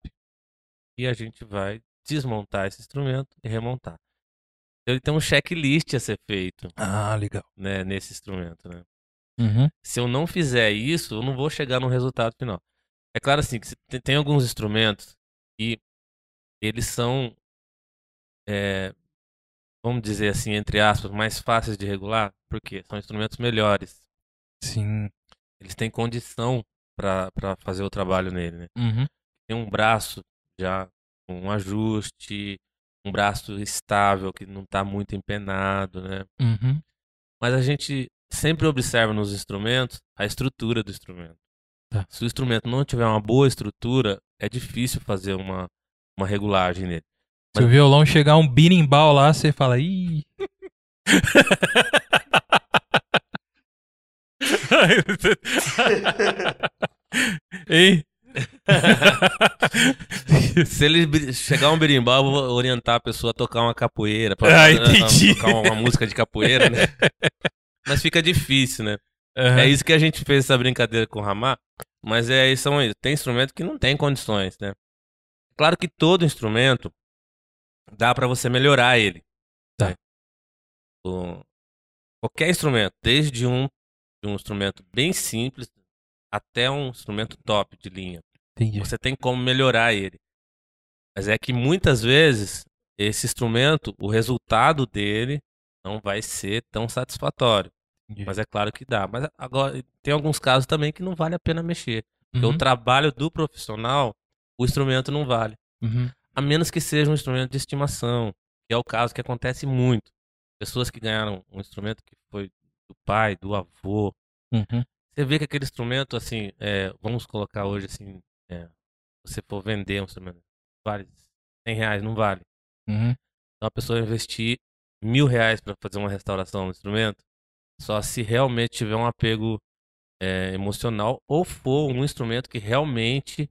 E a gente vai desmontar esse instrumento e remontar. Então, Ele tem um checklist a ser feito, Ah, legal. né, nesse instrumento, né? Uhum. se eu não fizer isso, eu não vou chegar no resultado final. É claro assim, que tem alguns instrumentos que eles são, é, vamos dizer assim, entre aspas, mais fáceis de regular, porque são instrumentos melhores. Sim. Eles têm condição para fazer o trabalho nele, né? Uhum. Tem um braço já com um ajuste, um braço estável que não está muito empenado, né? Uhum. Mas a gente sempre observa nos instrumentos a estrutura do instrumento. Tá. Se o instrumento não tiver uma boa estrutura, é difícil fazer uma, uma regulagem nele. Se o violão chegar um birimbau lá, você fala, ih. Ei. Se ele chegar um berimbau, eu vou orientar a pessoa a tocar uma capoeira. pra- Ah, entendi. Tocar uma, uma música de capoeira, né? Mas fica difícil, né? Aham. É isso que a gente fez essa brincadeira com o Ramá, mas é são isso. Tem instrumento que não tem condições, né? Claro que todo instrumento dá pra você melhorar ele. Tá. O- qualquer instrumento, desde um, de um instrumento bem simples até um instrumento top de linha. Entendi. Você tem como melhorar ele. Mas é que muitas vezes esse instrumento, o resultado dele não vai ser tão satisfatório. Entendi. Mas é claro que dá. Mas agora tem alguns casos também que não vale a pena mexer. Porque Uhum, o trabalho do profissional, o instrumento não vale. uhum. A menos que seja um instrumento de estimação, que é o caso que acontece muito. Pessoas que ganharam um instrumento que foi do pai, do avô. Uhum. Você vê que aquele instrumento, assim, é, vamos colocar hoje assim, é, você for vender um instrumento, vale 100 reais, não vale. Uhum. Então a pessoa investir mil reais para fazer uma restauração no instrumento, só se realmente tiver um apego é, emocional ou for um instrumento que realmente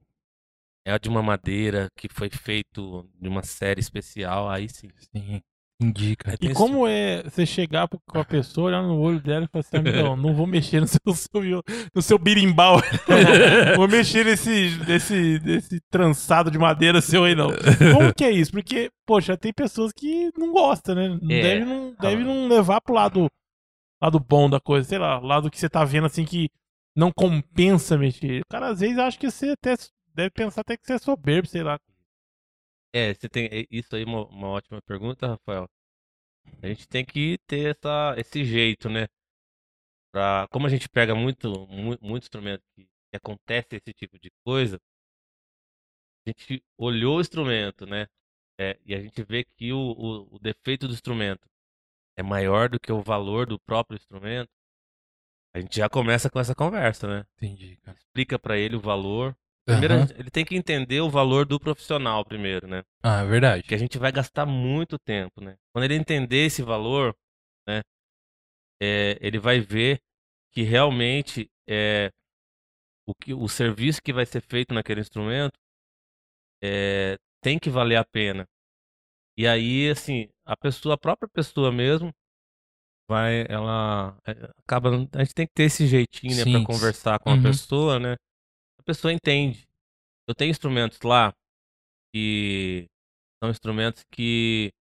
é de uma madeira que foi feito de uma série especial, aí sim. Sim. Entendi, cara. E como é você chegar com a pessoa, olhar no olho dela e falar assim, amigão, não vou mexer no seu, seu no seu birimbau. vou mexer nesse, nesse, nesse trançado de madeira seu aí, não. Como que é isso? Porque, poxa, tem pessoas que não gostam, né? Não É. Deve, não, deve não levar pro lado, lado bom da coisa, sei lá, lado que você tá vendo assim que não compensa mexer. O cara, às vezes, acha que você até deve pensar até que você é soberbo, sei lá. É, você tem é, isso aí, uma, uma ótima pergunta, Rafael. A gente tem que ter essa, esse jeito, né? Pra, como a gente pega muito, mu- muito instrumento que, que acontece esse tipo de coisa, a gente olhou o instrumento, né? É, e a gente vê que o, o, o defeito do instrumento é maior do que o valor do próprio instrumento. A gente já começa com essa conversa, né? Entendi, cara. Explica pra ele o valor. Primeiro, gente- ele tem que entender o valor do profissional primeiro, né? Ah, é verdade. que a gente vai gastar muito tempo, né? Quando ele entender esse valor, né, é, ele vai ver que realmente é, o, que, o serviço que vai ser feito naquele instrumento é, tem que valer a pena. E aí, assim, a pessoa, a própria pessoa mesmo, vai, ela é, acaba, a gente tem que ter esse jeitinho, né, para conversar com Uhum. a pessoa, né? A pessoa entende. Eu tenho instrumentos lá que são instrumentos que,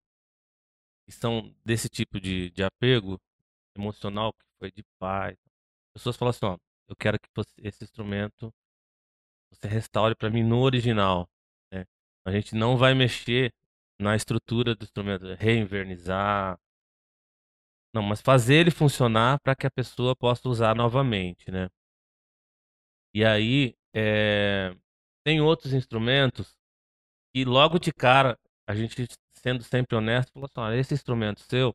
que são desse tipo de, de apego emocional que foi de pai. Pessoas falam assim, ó, eu quero que você- esse instrumento você restaure para mim no original. né? A gente não vai mexer na estrutura do instrumento, reinvernizar. Não, mas fazer ele funcionar para que a pessoa possa usar novamente, né? E aí, é, tem outros instrumentos e logo de cara, a gente sendo sempre honesto, falou assim, olha, esse instrumento seu,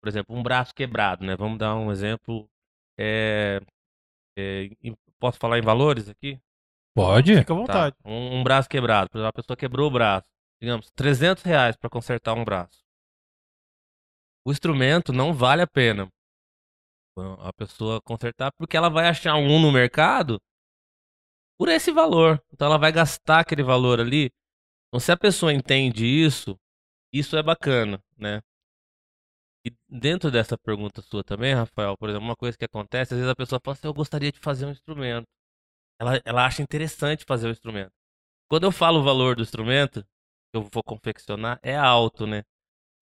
por exemplo, um braço quebrado, né? Vamos dar um exemplo. é, é, posso falar em valores aqui? Pode? Fica à Tá. vontade. Um, um braço quebrado. Por exemplo, a pessoa quebrou o braço. Digamos, 300 reais para consertar um braço. O instrumento não vale a pena a pessoa consertar porque ela vai achar um no mercado por esse valor. Então ela vai gastar aquele valor ali. Então se a pessoa entende isso, isso é bacana, né? E dentro dessa pergunta sua também, Rafael, por exemplo, uma coisa que acontece, às vezes a pessoa fala assim, eu gostaria de fazer um instrumento. Ela, ela acha interessante fazer o instrumento. Quando eu falo o valor do instrumento, que eu vou confeccionar, é alto, né?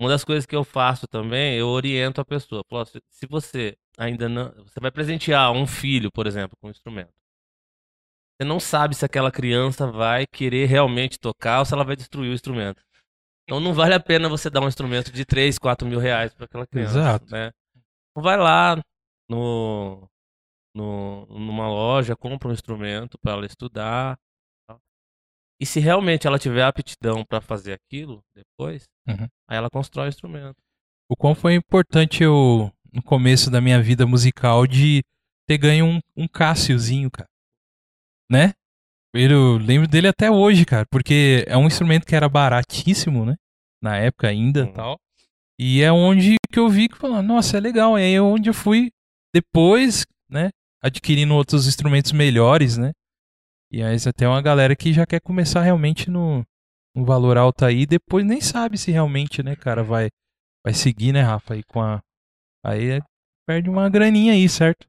Uma das coisas que eu faço também, eu oriento a pessoa. Falo, se você ainda não. Você vai presentear um filho, por exemplo, com um instrumento. Você não sabe se aquela criança vai querer realmente tocar ou se ela vai destruir o instrumento. Então não vale a pena você dar um instrumento de 3, 4 mil reais para aquela criança. Exato. Né? Então vai lá no, no, numa loja, compra um instrumento para ela estudar. E se realmente ela tiver aptidão para fazer aquilo depois, Uhum. aí ela constrói o instrumento. O quão foi importante eu, no começo da minha vida musical, de ter ganho um, um Cassiozinho, cara. Né? Eu lembro dele até hoje, cara, porque é um instrumento que era baratíssimo, né? Na época ainda e Uhum. tal. E é onde que eu vi que falou, nossa, é legal. E aí é onde eu fui depois, né? Adquirindo outros instrumentos melhores, né? E aí você tem uma galera que já quer começar realmente no, no valor alto aí, depois nem sabe se realmente, né, cara, vai, vai seguir, né, Rafa, aí com a. Aí é- perde uma graninha aí, certo?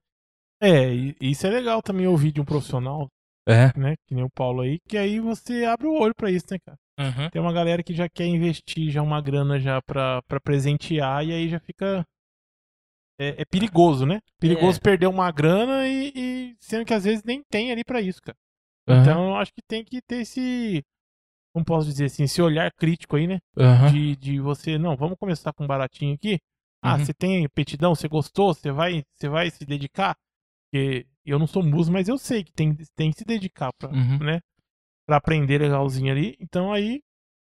É, e isso é legal também ouvir de um profissional, É. né? Que nem o Paulo aí, que aí você abre o olho pra isso, né, cara? Tem uma galera que já quer investir já uma grana já pra, pra presentear e aí já fica. é, é perigoso, né? Perigoso perder uma grana e, e sendo que às vezes nem tem ali pra isso, cara. Aham, Então eu acho que tem que ter esse. Como posso dizer assim, esse olhar crítico aí, né? aham, De, de você, não, vamos começar com um baratinho aqui. Ah, Uhum. você tem petidão, você gostou, você vai, você vai se dedicar? Porque eu não sou músico, mas eu sei que tem, tem que se dedicar pra, uhum. né? Pra aprender legalzinho ali. Então aí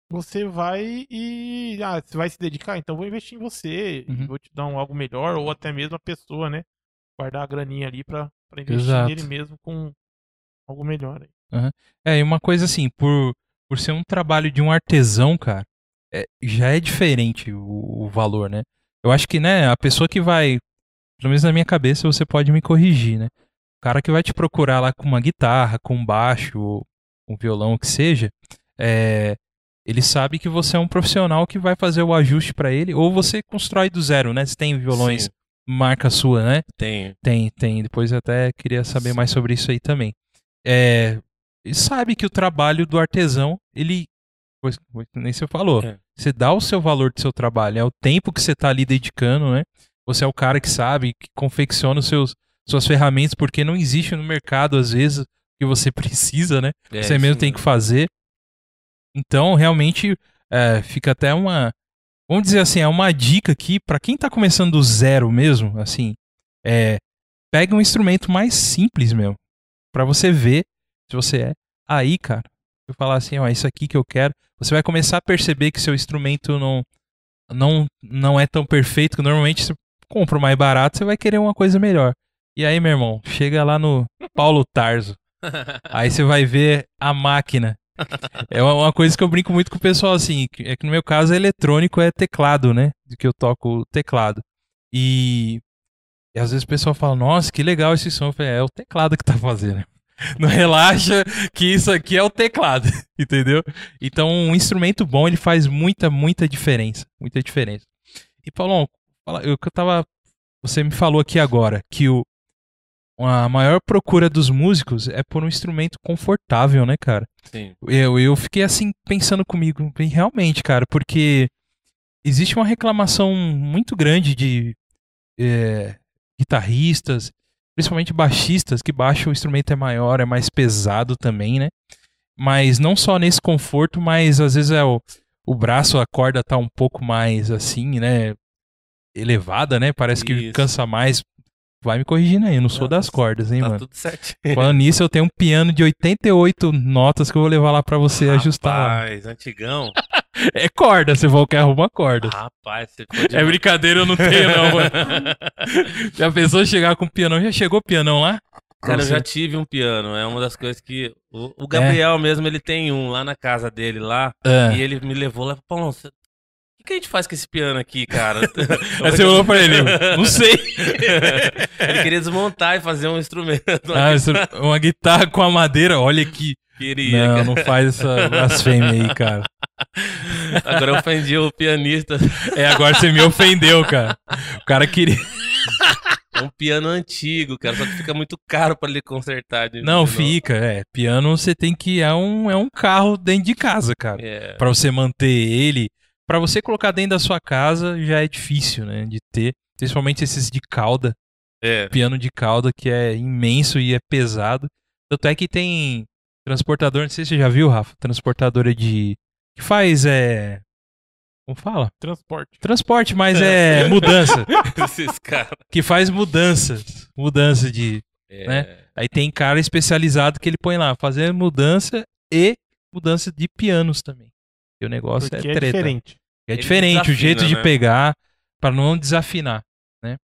você vai e. Ah, você vai se dedicar? Então vou investir em você. Uhum. vou te dar um algo melhor, ou até mesmo a pessoa, né? Guardar a graninha ali pra, pra investir Exato. nele mesmo com algo melhor aí. É, e uma coisa assim, por, por ser um trabalho de um artesão, cara, é, já é diferente o, o valor, né? Eu acho que, né, a pessoa que vai, pelo menos na minha cabeça, você pode me corrigir, né? O cara que vai te procurar lá com uma guitarra, com um baixo, ou um violão, o que seja, é, ele sabe que você é um profissional que vai fazer o ajuste pra ele, ou você constrói do zero, né? Você tem violões Sim, marca sua, né? tem. Tem, tem. Depois eu até queria saber mais sobre isso aí também. É, ele sabe que o trabalho do artesão, ele. pois Nem você falou. É. Você dá o seu valor do seu trabalho, é o tempo que você está ali dedicando, né? Você é o cara que sabe, que confecciona os seus, suas ferramentas, porque não existe no mercado, às vezes, o que você precisa, né? É, você mesmo tem que fazer. Então, realmente, é, fica até uma. Vamos dizer assim, é uma dica aqui para quem tá começando do zero mesmo, assim. É, pega um instrumento mais simples mesmo. Pra você ver se você é. Aí, cara, eu falar assim, ó, isso aqui que eu quero. Você vai começar a perceber que seu instrumento não, não, não é tão perfeito, que normalmente você compra o mais barato, você vai querer uma coisa melhor. E aí, meu irmão, chega lá no Paulo Tarso. Aí você vai ver a máquina. É uma, coisa que eu brinco muito com o pessoal, assim, é que no meu caso eletrônico é teclado, né? De que eu toco o teclado. E, e às vezes o pessoal fala, nossa, que legal esse som. Eu falei, é o teclado que tá fazendo. Não relaxa que isso aqui é o teclado, entendeu? Então, um instrumento bom, ele faz muita, muita diferença. Muita diferença. E, Paulão, eu que eu tava. Você me falou aqui agora que o, a maior procura dos músicos é por um instrumento confortável, né, cara? Sim. Eu, eu fiquei assim pensando comigo, realmente, cara, porque existe uma reclamação muito grande de é, guitarristas, principalmente baixistas, que baixo o instrumento é maior, é mais pesado também, né? Mas não só nesse conforto, mas às vezes é o, o braço, a corda tá um pouco mais assim, né? Elevada, né? Parece que Isso. cansa mais. Vai me corrigindo aí, eu não sou Não, das cordas, hein, Tá mano? tudo certo. Falando nisso, eu tenho um piano de 88 notas que eu vou levar lá pra você ajustar lá. Rapaz, antigão. É corda, você que arruma cordas. Rapaz, você. É brincadeira, eu não tenho não, mano. Já pensou chegar com pianão? Já chegou pianão lá? Cara, eu já tive um piano. É uma das coisas que. O, o Gabriel mesmo, ele tem um lá na casa dele lá. Ah. E ele me levou lá e falou: Paulão, você- o que, que a gente faz com esse piano aqui, cara? Aí você olhou pra ele, não sei. ele queria desmontar e fazer um instrumento. Ah, isso- uma guitarra com a madeira, olha que... Queria, Não, cara. não faz essa blasfêmia aí, cara. Agora eu ofendi o pianista. É, agora você me ofendeu, cara. O cara queria... É um piano antigo, cara. Só que fica muito caro pra ele consertar. Não, novo. fica, é. Piano você tem que... É um, é um carro dentro de casa, cara. É. Pra você manter ele, Pra você colocar dentro da sua casa já é difícil, né, de ter, principalmente esses de cauda, É. piano de cauda que é imenso e é pesado. Tanto é que tem transportador, não sei se você já viu, Rafa, transportadora de que faz é como fala? Transporte. Transporte, mas é mudança, Esses caras. que faz mudanças, mudança de É. Né? Aí tem cara especializado que ele põe lá, fazendo mudança e mudança de pianos também. O negócio Porque é é, treta. diferente. É Ele diferente o desafina, jeito de né? pegar pra não desafinar, né?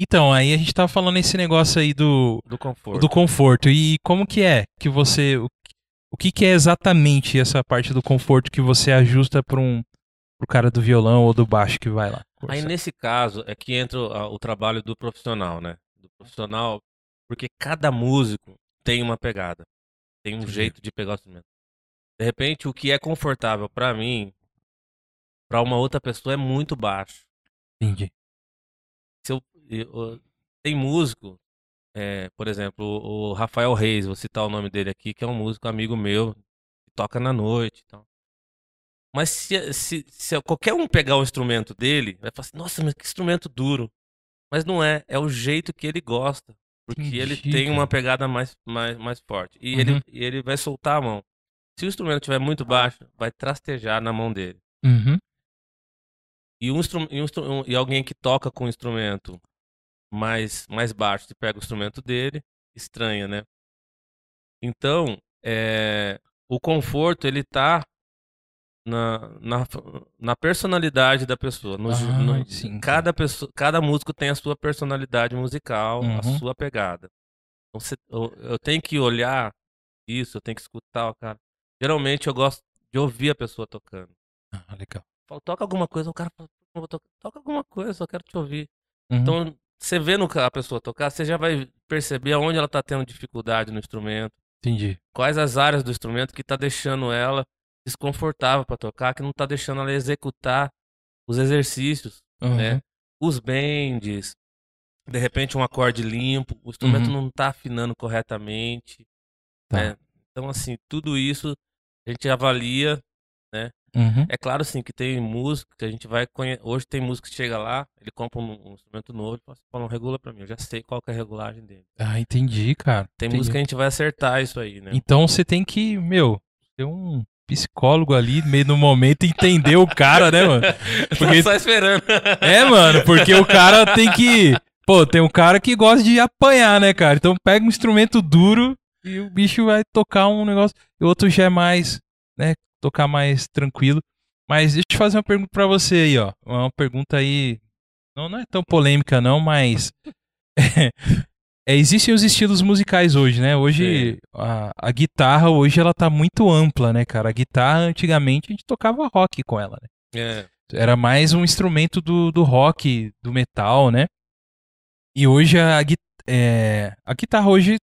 Então, aí a gente tava falando esse negócio aí do, Do conforto. do conforto. E como que é que você. O, o que, que é exatamente essa parte do conforto que você ajusta para um pro cara do violão ou do baixo que vai lá? Aí nesse caso é que entra o, a- o trabalho do profissional, né? Do profissional, porque cada músico tem uma pegada, tem um Entendi. jeito de pegar o instrumento. De repente, o que é confortável pra mim, pra uma outra pessoa é muito baixo. Entendi. Se eu, eu- tem músico, é, por exemplo, o, o Rafael Reis, vou citar o nome dele aqui, que é um músico amigo meu, que toca na noite, e tal. Mas se, se, se qualquer um pegar o instrumento dele, vai falar assim, nossa, mas que instrumento duro. Mas não é, é o jeito que ele gosta. Porque Entendi, ele tem cara. uma pegada mais, mais, mais forte. E Uhum. ele, e ele vai soltar a mão. Se o instrumento estiver muito baixo, vai trastejar na mão dele. Uhum. E, um e, um e alguém que toca com um instrumento mais, mais baixo, se pega o instrumento dele, estranha, né? Então, é, o conforto, ele tá na, na, na personalidade da pessoa. No, Ah, no- sim, cada, pessoa, cada músico tem a sua personalidade musical, a Uhum. sua pegada. Então, você- eu, eu tenho que olhar isso, eu tenho que escutar o cara. Geralmente eu gosto de ouvir a pessoa tocando. Ah, legal. Falo, toca alguma coisa, o cara fala, "Não vou tocar." toca alguma coisa, só quero te ouvir. Uhum. Então, você vendo a pessoa tocar, você já vai perceber aonde ela tá tendo dificuldade no instrumento, Entendi. quais as áreas do instrumento que tá deixando ela desconfortável para tocar, que não tá deixando ela executar os exercícios, Uhum. né? Os bends, de repente um acorde limpo, o instrumento Uhum. não tá afinando corretamente, Tá. né? Então, assim, tudo isso a gente avalia Uhum. é claro, sim, que tem músico que a gente vai conhe... Hoje tem músico que chega lá, ele compra um, um instrumento novo e fala assim, "Paulo, regula pra mim. Eu já sei qual que é a regulagem dele. Ah, entendi, cara. Tem Entendi. música que a gente vai acertar isso aí, né? Então você tem que, meu, ter um psicólogo ali no meio do momento entender o cara, né, mano? Porque- Tô só esperando. É, mano, porque o cara tem que. Pô, tem um cara que gosta de apanhar, né, cara? Então pega um instrumento duro e o bicho vai tocar um negócio. E o outro já é mais, né? Tocar mais tranquilo. Mas deixa eu fazer uma pergunta pra você aí, ó. Uma pergunta aí. Não, não é tão polêmica, não, mas. É, existem os estilos musicais hoje, né? Hoje a, a guitarra hoje ela tá muito ampla, né, cara? A guitarra antigamente a gente tocava rock com ela, né? É, Era mais um instrumento do, do rock, do metal, né? E hoje a, é, a guitarra hoje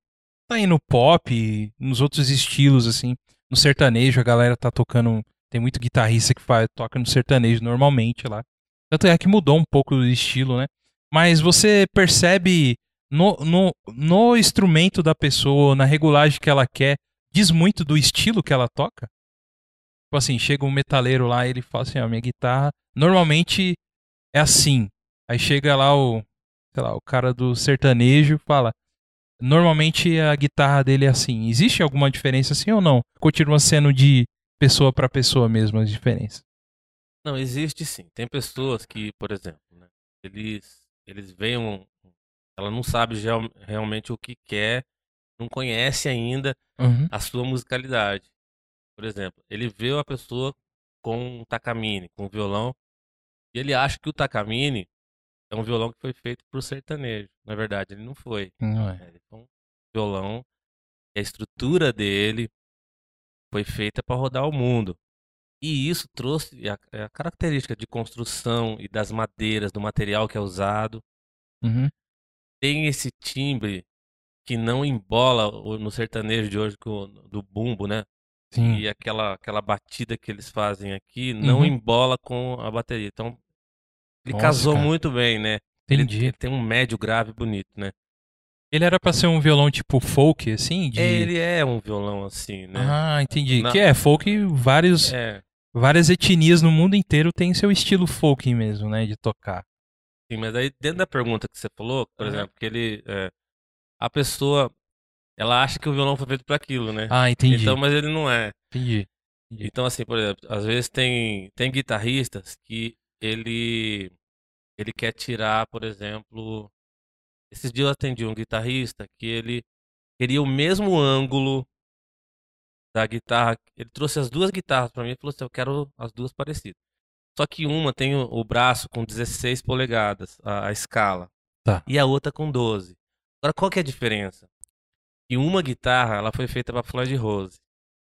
aí no pop, nos outros estilos, assim. No sertanejo a galera tá tocando. Tem muito guitarrista que faz, toca no sertanejo normalmente lá. Tanto é que mudou um pouco o estilo, né? Mas você percebe no, no, no instrumento da pessoa, na regulagem que ela quer, diz muito do estilo que ela toca? Tipo assim, chega um metaleiro lá ele fala assim, ó, minha guitarra normalmente é assim. Aí chega lá o, sei lá, o cara do sertanejo fala, normalmente a guitarra dele é assim. Existe alguma diferença assim ou não? Continua sendo de pessoa pra pessoa mesmo as diferenças. Não, existe sim. Tem pessoas que, por exemplo, né, eles, eles veem um, ela não sabe realmente o que quer, não conhece ainda Uhum. a sua musicalidade. Por exemplo, ele vê a pessoa com um takamine, com um violão, e ele acha que o takamine é um violão que foi feito pro sertanejo. Na verdade, ele não foi. Não é. É, Ele foi um violão, a estrutura dele foi feita para rodar o mundo. E isso trouxe a, a característica de construção e das madeiras, do material que é usado. Uhum. Tem esse timbre que não embola no sertanejo de hoje do bumbo, né? Sim. E aquela, aquela batida que eles fazem aqui não Uhum. embola com a bateria. Então, ele Nossa, casou cara. muito bem, né? Entendi. ele tem um médio grave bonito, né? Ele era pra ser um violão tipo folk, assim? De... Ele é um violão assim, né? Ah, entendi. Na- Que é folk, vários, É, várias etnias no mundo inteiro têm seu estilo folk mesmo, né? De tocar. sim, mas aí dentro da pergunta que você falou, por exemplo, que ele. é, a pessoa. Ela acha que o violão foi feito para aquilo, né? Ah, entendi. Então, mas ele não é. Entendi. Entendi. Então, assim, por exemplo, às vezes tem, tem guitarristas que ele, ele quer tirar, por exemplo. Esses dias eu atendi um guitarrista que ele queria o mesmo ângulo da guitarra. Ele trouxe as duas guitarras para mim e falou assim: Eu quero as duas parecidas. Só que uma tem o, o braço com 16 polegadas, a, a escala, Tá. e a outra com 12. Agora, qual que é a diferença? Que uma guitarra ela foi feita para Floyd Rose.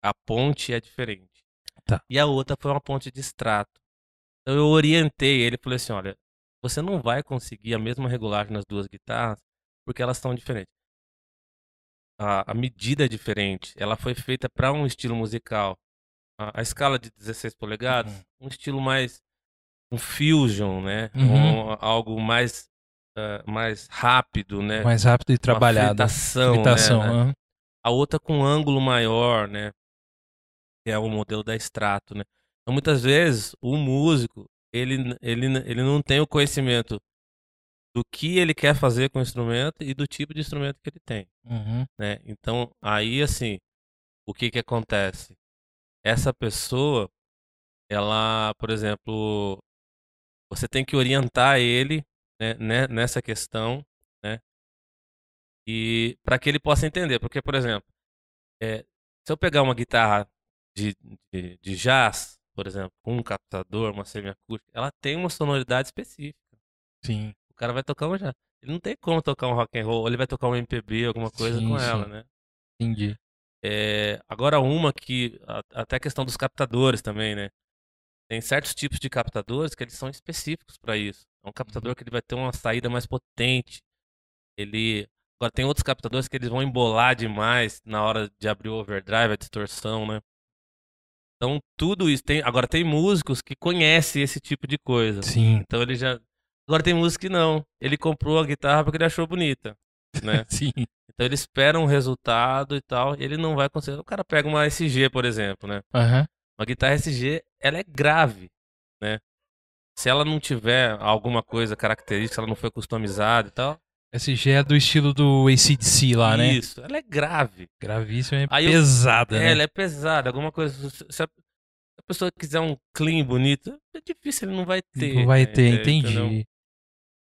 A ponte é diferente. Tá. E a outra foi uma ponte de extrato. Então eu orientei ele e falei assim: olha, você não vai conseguir a mesma regulagem nas duas guitarras porque elas são diferentes. A, a medida é diferente. Ela foi feita para um estilo musical. A, a escala de 16 polegadas, Uhum. um estilo mais um fusion, né? Uhum. Um- algo mais eh, mais rápido, né? Mais rápido e Uma trabalhado. fritação, né, Fritação, né? aham. a outra com um ângulo maior, né? Que é o modelo da extrato, né? Então, muitas vezes, o músico, ele, ele, ele não tem o conhecimento do que ele quer fazer com o instrumento e do tipo de instrumento que ele tem, Uhum. né? Então, aí, assim, o que que acontece? Essa pessoa, ela, por exemplo, você tem que orientar ele né, né, nessa questão, né? E para que ele possa entender, porque, por exemplo, é, se eu pegar uma guitarra de, de, de jazz, por exemplo, com um captador, uma semiacústica, ela tem uma sonoridade específica. Sim. O cara vai tocar um jazz. Ele não tem como tocar um rock and roll, ou ele vai tocar um MPB, alguma coisa Sim, com sim. ela, né? Entendi. É, agora uma que até a questão dos captadores também, né? Tem certos tipos de captadores que eles são específicos para isso. É um captador que ele vai ter uma saída mais potente. Ele agora tem outros captadores que eles vão embolar demais na hora de abrir o overdrive, a distorção, né? Então tudo isso tem. Agora tem músicos que conhecem esse tipo de coisa. Sim. Então ele já. Agora tem músico que não. Ele comprou a guitarra porque ele achou bonita, né? Sim. Então ele espera um resultado e tal, e ele não vai conseguir. O cara pega uma SG, por exemplo, né? Aham. Uma guitarra SG, ela é grave, né? Se ela não tiver alguma coisa característica, ela não foi customizada e tal. SG é do estilo do ACDC lá, né? Isso, ela é grave. Gravíssimo e Aí eu- pesada, É, né? ela é pesada, alguma coisa. Se a, pessoa quiser um clean bonito, é difícil, ele não vai ter. Não vai né? ter, Entendeu? entendi.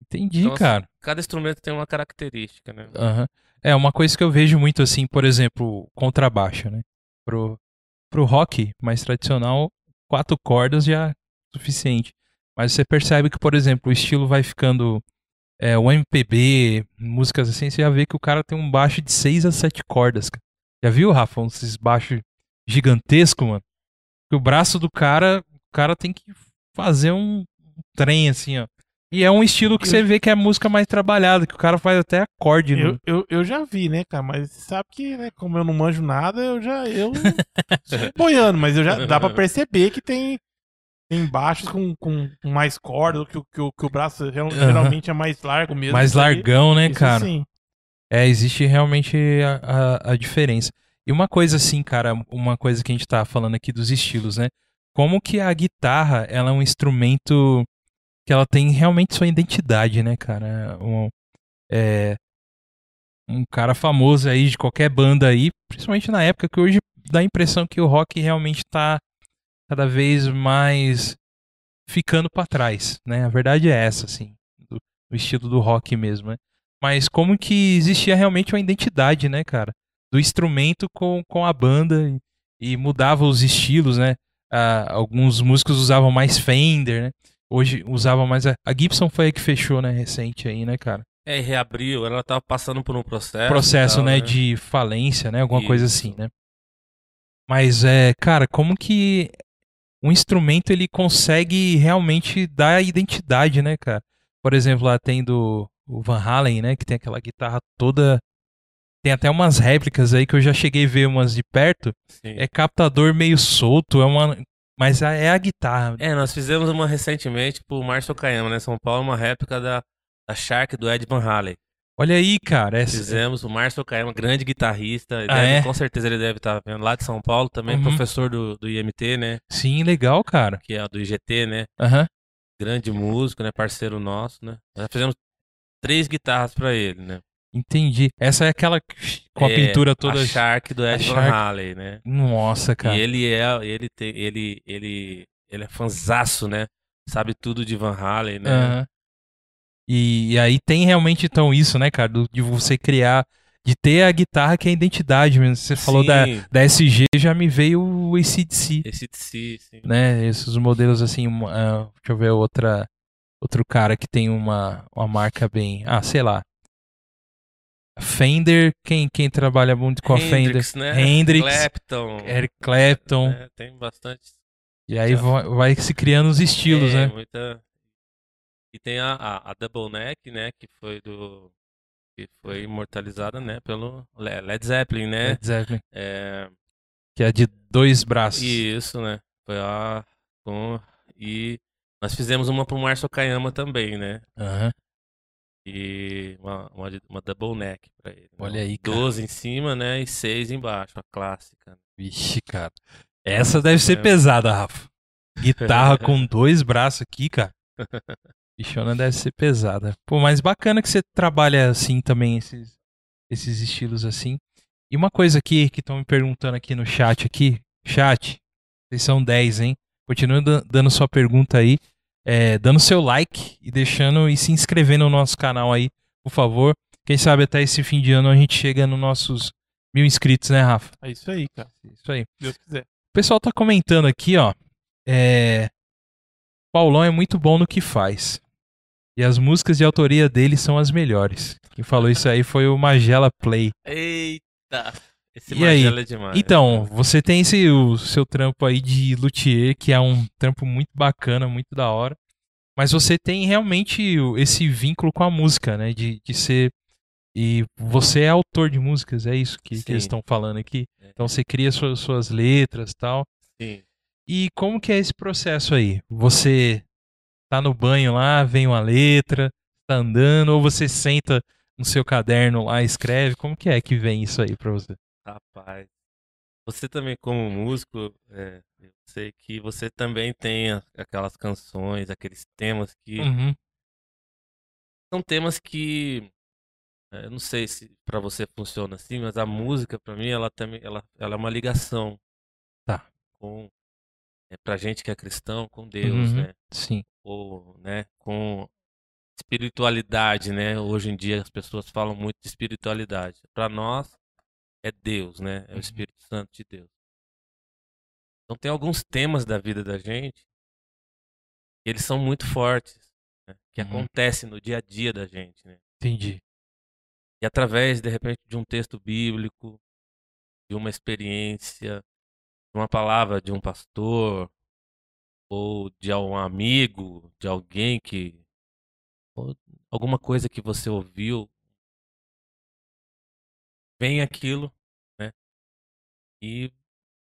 Entendi, Então, assim, cara. Cada instrumento tem uma característica, né? Aham. É, uma coisa que eu vejo muito assim, por exemplo, contrabaixo, né? Pro, pro rock mais tradicional, quatro cordas já é suficiente. Mas você percebe que, por exemplo, o estilo vai ficando. É, o MPB, músicas assim, você já vê que o cara tem um baixo de seis a sete cordas, cara. Já viu, Rafa? Um Esses baixos gigantescos, mano. Que o braço do cara, o cara tem que fazer um trem assim, ó. E é um estilo que Eu- você vê que é música mais trabalhada, que o cara faz até acorde. Eu, no- eu, eu já vi, né, cara? Mas sabe que, né, como eu não manjo nada, eu já. Eu boiando, mas eu já dá pra perceber que tem, tem baixos com, com mais corda, que, o- que, o- que o braço Aham. geralmente é mais largo mesmo. mais largão, né, isso cara? sim. É, existe realmente a, a, a diferença. E uma coisa assim, cara, uma coisa que a gente tá falando aqui dos estilos, né? Como que a guitarra, ela é um instrumento que ela tem realmente sua identidade, né, cara? Um, é, um cara famoso aí de qualquer banda aí, principalmente na época que hoje dá a impressão que o rock realmente tá cada vez mais ficando pra trás, né? A verdade é essa, assim, do, do estilo do rock mesmo, né? Mas como que existia realmente uma identidade, né, cara? Do instrumento com, com a banda e, e mudava os estilos, né? Ah, alguns músicos usavam mais Fender, né? Hoje usavam mais a, a Gibson foi a que fechou, né, recente aí, né, cara? É, e reabriu, ela tava passando por um processo. Processo, tal, né, de falência, né, alguma coisa Isso. assim, né? Mas é, cara, como que um instrumento ele consegue realmente dar identidade, né, cara? Por exemplo, lá tem do o Van Halen, né, que tem aquela guitarra toda tem até umas réplicas aí que eu já cheguei a ver umas de perto. Sim. É captador meio solto, é uma mas é a guitarra. É, nós fizemos uma recentemente pro Márcio Kayama, né? São Paulo, uma réplica da, da Shark do Ed Van Halen. Olha aí, cara, essa, Fizemos o Márcio Kayama, grande guitarrista. Ah, deve- é? Com certeza ele deve estar vendo lá de São Paulo, também Uhum. professor do, do IMT, né? sim, legal, cara. Que é do IGT, né? Aham. Grande músico, né? Parceiro nosso, né? Nós fizemos três guitarras pra ele, né? Entendi. Essa é aquela com a É, pintura toda A Shark do Ed Van. Halen, né? Nossa, cara. E ele é, ele tem, ele, ele, ele é fanzaço, né? Sabe tudo de Van Halen, né? Aham. E, e aí tem realmente então isso, né, cara, do- de você criar, de ter a guitarra que é a identidade mesmo. Você falou da, Sim, da SG, já me veio o ACDC, si, sim. né? Esses modelos assim, ah, deixa eu ver outra, outro cara que tem uma, uma marca bem, ah, sei lá. Fender, quem, quem trabalha muito com a Hendrix, Fender? né? Hendrix, Clapton. Eric Clapton. né? Tem bastante. E aí vai, vai se criando os estilos, é, né? Muita... E tem a, a, a Double Neck, né? Que foi do. Que foi imortalizada, né? Pelo Le- Led Zeppelin, né? Led Zeppelin, É, que é de dois braços. isso, né? Foi a. Com, e nós fizemos uma pro Márcio Kayama também, né? Aham. E uma, uma, uma double neck pra ele. né? Olha aí, cara. 12 em cima, né? E 6 embaixo, a clássica. Vixe, cara. Essa deve ser É. pesada, Rafa. guitarra com dois braços aqui, cara. Bichona deve ser pesada. Pô, mas bacana que você trabalha assim também, esses, esses estilos assim. E uma coisa aqui que estão me perguntando aqui no chat aqui. Chat, vocês são 10, hein? Continua dan- dando sua pergunta aí. é, dando seu like e deixando e se inscrevendo no nosso canal aí, por favor. Quem sabe até esse fim de ano a gente chega nos nossos mil inscritos, né, Rafa? É isso aí, cara. Isso aí. Deus quiser. O pessoal tá comentando aqui, ó. É... Paulão é muito bom no que faz. E as músicas de autoria dele são as melhores. Quem falou isso aí foi o Magela Play. Eita! Esse E aí? Magela é demais. Então, você tem esse o seu trampo aí de luthier, que é um trampo muito bacana, muito da hora. Mas você tem realmente esse vínculo com a música, né? De, de ser. E você é autor de músicas, é isso que, que eles estão falando aqui. É, Então você cria suas, suas letras e tal. sim. E como que é esse processo aí? Você tá no banho lá, vem uma letra, tá andando, ou você senta no seu caderno lá e escreve? Como que é que vem isso aí pra você? Rapaz. Você também, como músico, é, eu sei que você também tem aquelas canções, aqueles temas que. Uhum. São temas que. é, Eu não sei se pra você funciona assim, mas a música, pra mim, ela também ela, ela é uma ligação. Tá. Com. É, pra gente que é cristão, com Deus, Uhum. né? Sim. Ou né, com espiritualidade, né? Hoje em dia as pessoas falam muito de espiritualidade. Para nós é Deus, né? É o Uhum. Espírito Santo de Deus. Então tem alguns temas da vida da gente que eles são muito fortes, né? que Uhum. acontecem no dia a dia da gente, né? Entendi. E através de repente de um texto bíblico, de uma experiência, de uma palavra de um pastor ou de um amigo, de alguém que ou alguma coisa que você ouviu, vem aquilo, né? E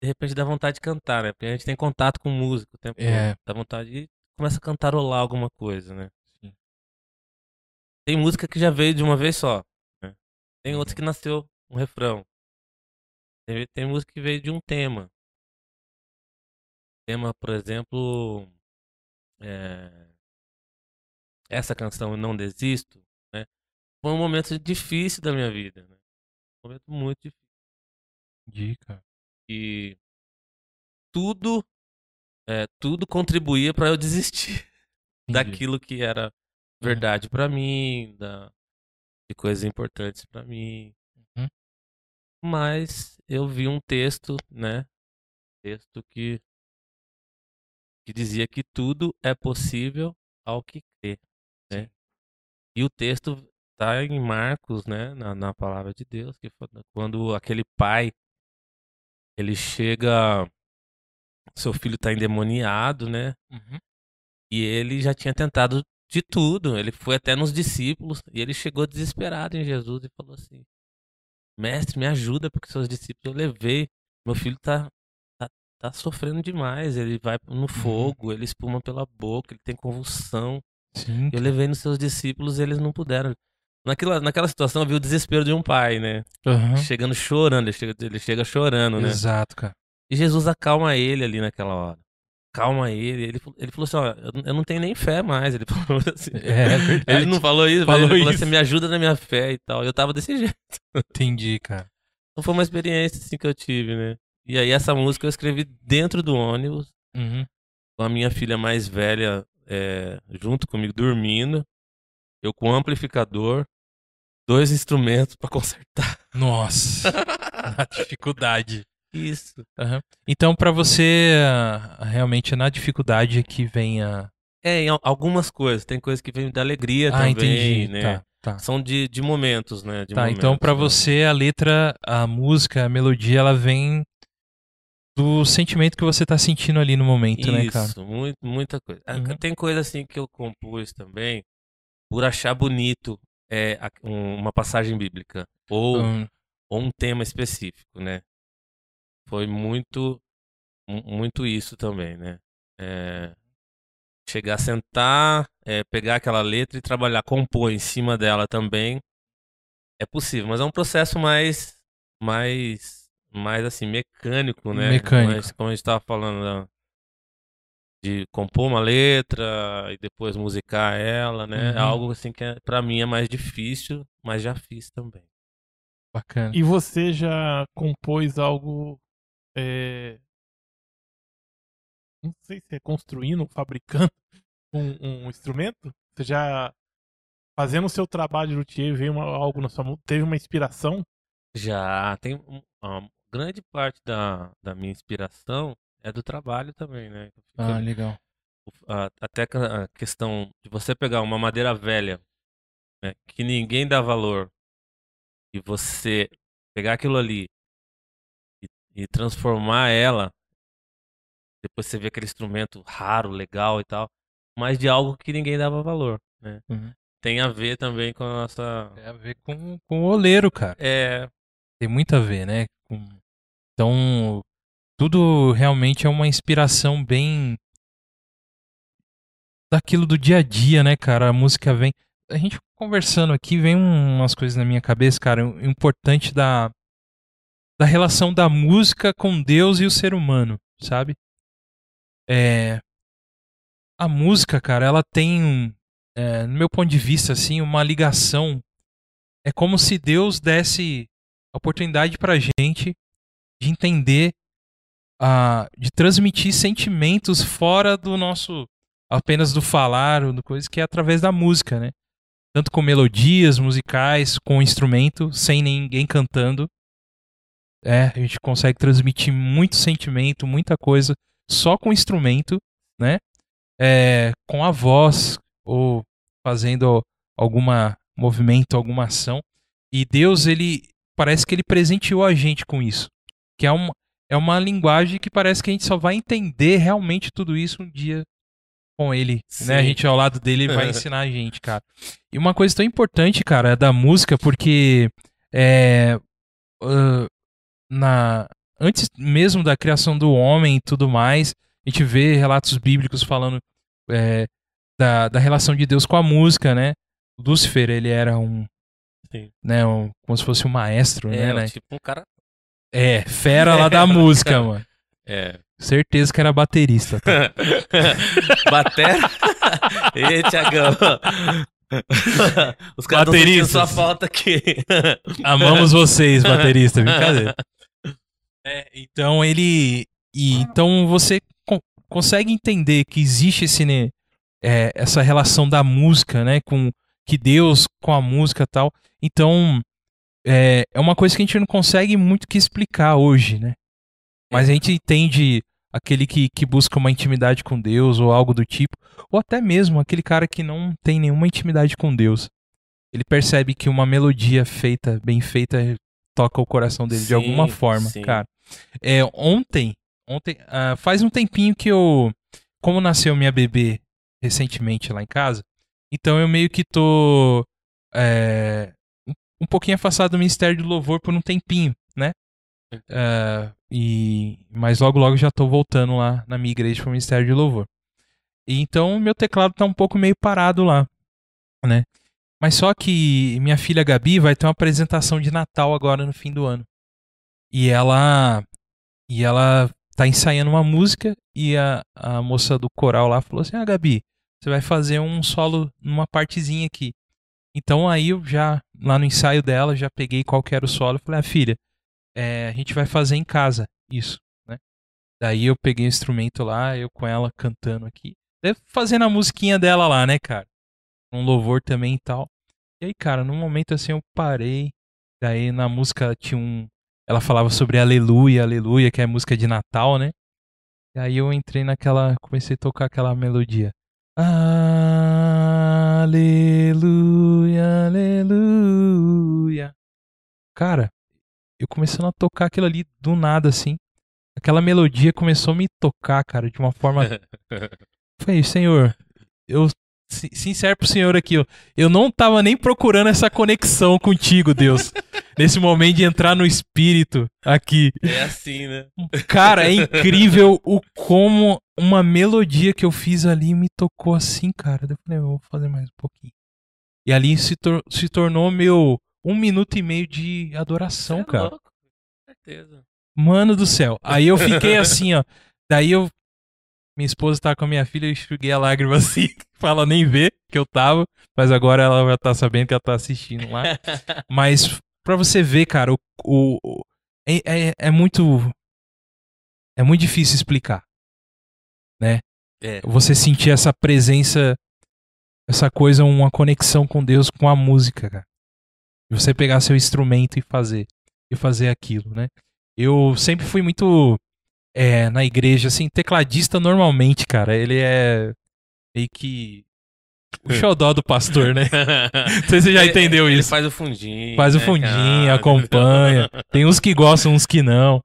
de repente dá vontade de cantar, né? Porque a gente tem contato com música o tempo É. todo. Dá vontade de começa a cantarolar alguma coisa, né? Sim. Tem música que já veio de uma vez só, né? Tem Uhum. outras que nasceu um refrão. Tem, tem música que veio de um tema. Tema, por exemplo, é, essa canção Eu Não Desisto, né? Foi um momento difícil da minha vida, né? Um momento muito difícil. Cara. E tudo, é, tudo contribuía para eu desistir Entendi. daquilo que era verdade pra mim, da, de coisas importantes pra mim. Uhum. Mas eu vi um texto, né? Texto que que dizia que tudo é possível ao que crê, né? E o texto tá em Marcos, né, na, na palavra de Deus, que quando aquele pai ele chega seu filho tá endemoniado, né? Uhum. E ele já tinha tentado de tudo. Ele foi até nos discípulos e ele chegou desesperado em Jesus e falou assim: Mestre, me ajuda, porque seus discípulos eu levei. Meu filho tá, tá, sofrendo demais. Ele vai no fogo, ele espuma pela boca, ele tem convulsão. Sim. Eu levei nos seus discípulos e eles não puderam. Naquela, naquela situação eu vi o desespero de um pai, né? Aham. Chegando chorando, ele chega, ele chega chorando, né? Exato, cara. E Jesus acalma ele ali naquela hora. Calma ele. Ele, falou- ele falou assim: ó, eu, não tenho nem fé mais. Ele falou assim. É verdade. Ele não falou isso, Falou ele falou isso. assim: me ajuda na minha fé e tal. Eu tava desse jeito. Entendi, cara. Então foi uma experiência assim que eu tive, né? E aí essa música eu escrevi dentro do ônibus, Uhum. com a minha filha mais velha é, junto comigo, dormindo. Eu com um amplificador, dois instrumentos pra consertar. Nossa. A dificuldade. Isso. Aham. Então, pra você, ah, realmente é na dificuldade que vem a. É, em al- algumas coisas. Tem coisas que vêm da alegria Ah, também, entendi. né? Tá, tá. São de, de momentos, né? De Tá, momentos, então pra né? você a letra, a música, a melodia, ela vem do sentimento que você tá sentindo ali no momento, né, cara? Isso, muito, muita coisa. Ah, Uhum. Tem coisa assim que eu compus também por achar bonito é, um- uma passagem bíblica ou, Hum, ou um tema específico, né? Foi muito, mu- muito isso também, né? É, chegar a sentar, é, pegar aquela letra e trabalhar, compor em cima dela também é possível, mas é um processo mais, mais, mais assim mecânico, né? Mecânico. Mas, como a gente estava falando da- de compor uma letra e depois musicar ela, né? É Uhum. algo assim que é, para mim é mais difícil, mas já fiz também. Bacana. E você já compôs algo. é, Não sei se é construindo, fabricando um, um instrumento? Você já. Fazendo o seu trabalho de luthier, veio uma- algo na sua mão? Teve uma inspiração? Já tem um- grande parte da, da minha inspiração é do trabalho também, né? Fico- Ah, legal. a- até a a questão de você pegar uma madeira velha, né, que ninguém dá valor, e você pegar aquilo ali e, e transformar ela, depois você vê aquele instrumento raro, legal e tal, mas de algo que ninguém dava valor, né? Uhum. Tem a ver também com a nossa... Tem a ver com, com o oleiro, cara. É, Tem muito a ver, né? Com- Então, tudo realmente é uma inspiração bem daquilo do dia a dia, né, cara? A música vem. A gente conversando aqui, vem um- umas coisas na minha cabeça, cara. Importante da, da relação da música com Deus e o ser humano, sabe? É. A música, cara, ela tem, é, no meu ponto de vista, assim, uma ligação. É como se Deus desse oportunidade pra gente de entender, a, de transmitir sentimentos fora do nosso apenas do falar ou do coisa que é através da música, né? Tanto com melodias musicais, com instrumento, sem ninguém cantando. É, a gente consegue transmitir muito sentimento, muita coisa só com instrumento, né? É, com a voz ou fazendo alguma movimento, alguma ação. E Deus, ele parece que ele presenteou a gente com isso. Que é uma, é uma linguagem que parece que a gente só vai entender realmente tudo isso um dia com ele. Né? A Sim. gente ao lado dele ele vai ensinar a gente, cara. E uma coisa tão importante, cara, é da música, porque é, ah, na, antes mesmo da criação do homem e tudo mais, a gente vê relatos bíblicos falando é, da, da relação de Deus com a música, né? Lúcifer, ele era um, Sim. né, um, como se fosse um maestro, é né, né? tipo um cara... É, fera lá da música, mano. É. Certeza que era baterista. tá? Batera? Ê, Tiagão. Os caras estão sua falta aqui. Amamos vocês, baterista, brincadeira. É, então ele. E, então você con- consegue entender que existe esse, né, é, essa relação da música, né? Com que Deus com a música e tal. Então é, é uma coisa que a gente não consegue muito que explicar hoje, né? Mas a gente entende aquele que, que busca uma intimidade com Deus ou algo do tipo, ou até mesmo aquele cara que não tem nenhuma intimidade com Deus. Ele percebe que uma melodia feita, bem feita, toca o coração dele de Sim, alguma forma, sim. cara. É, ontem, ontem ah, faz um tempinho que eu, como nasceu minha bebê recentemente lá em casa, então eu meio que tô é, um- pouquinho afastado do Ministério de Louvor por um tempinho, né? É, e mas logo logo já tô voltando lá na minha igreja pro Ministério de Louvor. E então meu teclado tá um pouco meio parado lá, né? Mas só que minha filha Gabi vai ter uma apresentação de Natal agora no fim do ano. E ela e ela tá ensaiando uma música e a, a moça do coral lá falou assim: "Ah, Gabi, você vai fazer um solo numa partezinha aqui". Então aí eu já lá no ensaio dela já peguei qual que era o solo, e falei: "Ah, filha, é, a gente vai fazer em casa isso, né?". Daí eu peguei o instrumento lá, eu com ela cantando aqui, fazendo a musiquinha dela lá, né, cara? Um louvor também e tal. E aí, cara, num momento assim eu parei. Daí na música tinha um. Ela falava sobre Aleluia, Aleluia, que é música de Natal, né? E aí eu entrei naquela. Comecei a tocar aquela melodia. Aleluia, Aleluia. Cara, eu começando a tocar aquilo ali do nada, assim. Aquela melodia começou a me tocar, cara, de uma forma Falei, senhor, eu sincero pro senhor aqui, ó, eu não tava nem procurando essa conexão contigo, Deus. nesse momento de entrar no espírito aqui. É assim, né? Cara, é incrível o como uma melodia que eu fiz ali me tocou assim, cara. Eu falei, eu vou fazer mais um pouquinho. E ali se, tor- se tornou meu um minuto e meio de adoração, é cara. louco, certeza. Mano do céu. Aí eu fiquei assim, ó. Daí eu minha esposa tá com a minha filha, eu enxuguei a lágrima assim, pra ela nem ver que eu tava, mas agora ela já tá sabendo que ela tá assistindo lá. Mas pra você ver, cara, o, o, o- é, é, é muito. É muito difícil explicar. É. Você sentir essa presença, essa coisa, uma conexão com Deus com a música, cara. Você pegar seu instrumento e fazer. E fazer aquilo, né? Eu sempre fui muito é, na igreja, assim, tecladista normalmente, cara. Ele é meio que o xodó do pastor, né? Não sei se você já Ele- entendeu ele isso. faz o fundinho. Faz o né, fundinho, cara? acompanha. Tem uns que gostam, uns que não.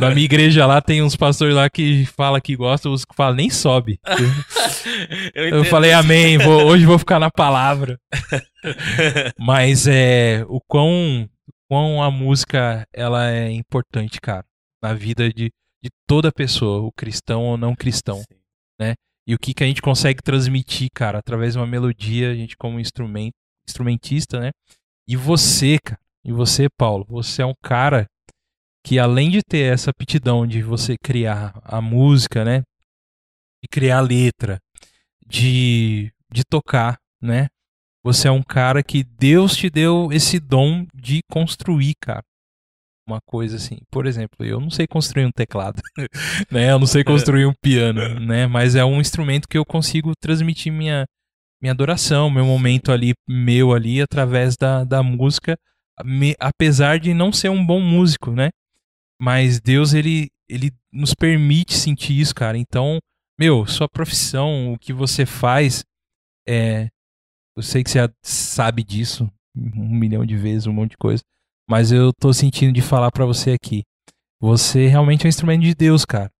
Na minha igreja lá tem uns pastores lá que fala que gostam, os que falam nem sobe. eu, Eu falei amém, vou- hoje vou ficar na palavra. Mas é o quão, quão a música ela é importante, cara, na vida de, de toda pessoa, o cristão ou não cristão. Sim. E o que, que a gente consegue transmitir, cara, através de uma melodia, a gente como instrumento, instrumentista, né? E você, cara, e você, Paulo, você é um cara que além de ter essa aptidão de você criar a música, né? De criar a letra, de, de tocar, né? Você é um cara que Deus te deu esse dom de construir, cara. Uma coisa assim. Por exemplo, eu não sei construir um teclado, né? Eu não sei construir um piano, né? Mas é um instrumento que eu consigo transmitir minha, minha adoração, meu momento ali, meu ali, através da, da música, me- apesar de não ser um bom músico, né? Mas Deus, ele, ele nos permite sentir isso, cara. Então, meu, sua profissão, o que você faz, é. Eu sei que você sabe disso um milhão de vezes, um monte de coisa. Mas eu tô sentindo de falar pra você aqui. Você realmente é um instrumento de Deus, cara.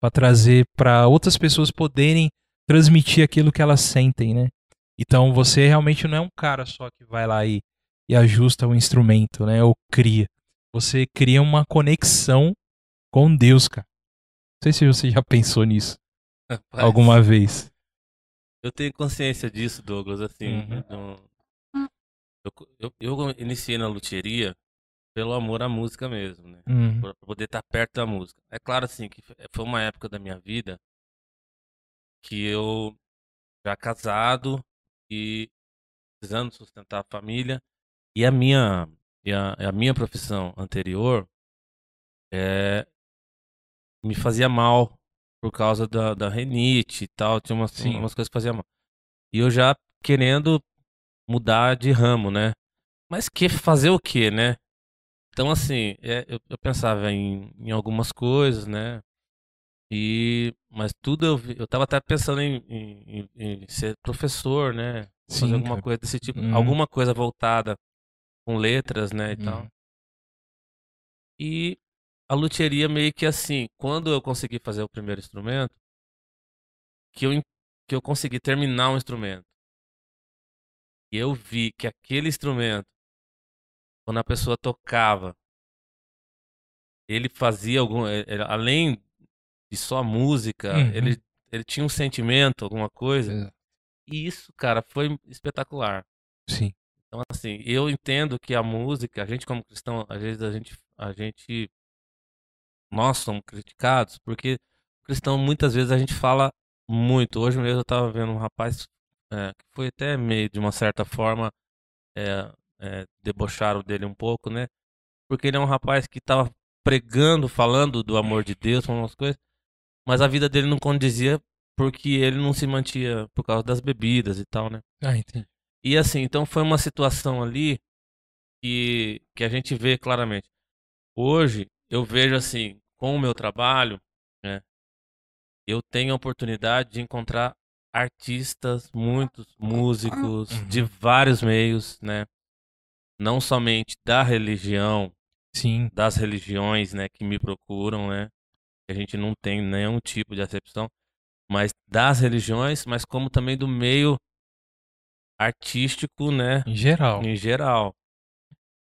Pra trazer pra outras pessoas poderem transmitir aquilo que elas sentem, né? Então você realmente não é um cara só que vai lá e, e ajusta o instrumento, né? Ou cria. Você cria uma conexão com Deus, cara. Não sei se você já pensou nisso Rapaz, alguma vez. Eu tenho consciência disso, Douglas, assim. Uhum. Eu, eu, eu iniciei na luthieria pelo amor à música mesmo, né? Uhum. Pra poder estar perto da música. É claro, assim, que foi uma época da minha vida que eu, já casado e precisando sustentar a família, e a minha, e a, a minha profissão anterior é, me fazia mal por causa da, da renite e tal, tinha umas, Sim. umas coisas que fazia mal. E eu já querendo mudar de ramo, né? Mas que fazer o quê, né? Então, assim, é, eu, eu pensava em, em algumas coisas, né? E, mas tudo eu, vi- eu tava até pensando em, em- em- ser professor, né? Fazer Sim, alguma cara. coisa desse tipo, Uhum. alguma coisa voltada com letras, né, e tal. Uhum. E a luthieria meio que assim, quando eu consegui fazer o primeiro instrumento, que eu, que eu consegui terminar um instrumento, e eu vi que aquele instrumento, quando a pessoa tocava, ele fazia algum, eh, eh, além de só música, Uhum. ele, ele tinha um sentimento, alguma coisa, Exato. e isso, cara, foi espetacular. Sim. Então, assim, eu entendo que a música, a gente como cristão, às vezes a gente, a gente, nós somos criticados, porque cristão muitas vezes a gente fala muito. Hoje mesmo eu tava vendo um rapaz é, que foi até meio de uma certa forma é, é, debocharam dele um pouco, né? Porque ele é um rapaz que tava pregando, falando do amor de Deus, falando umas coisas, mas a vida dele não condizia porque ele não se mantinha por causa das bebidas e tal, né? Ah, entendi. E assim, então foi uma situação ali que, que a gente vê claramente. Hoje, eu vejo assim, com o meu trabalho, né, eu tenho a oportunidade de encontrar artistas, muitos músicos de Uhum. vários meios, né? Não somente da religião, Sim. das religiões, né, que me procuram, né? A gente não tem nenhum tipo de acepção, mas das religiões, mas como também do meio artístico, né? Em geral. em geral.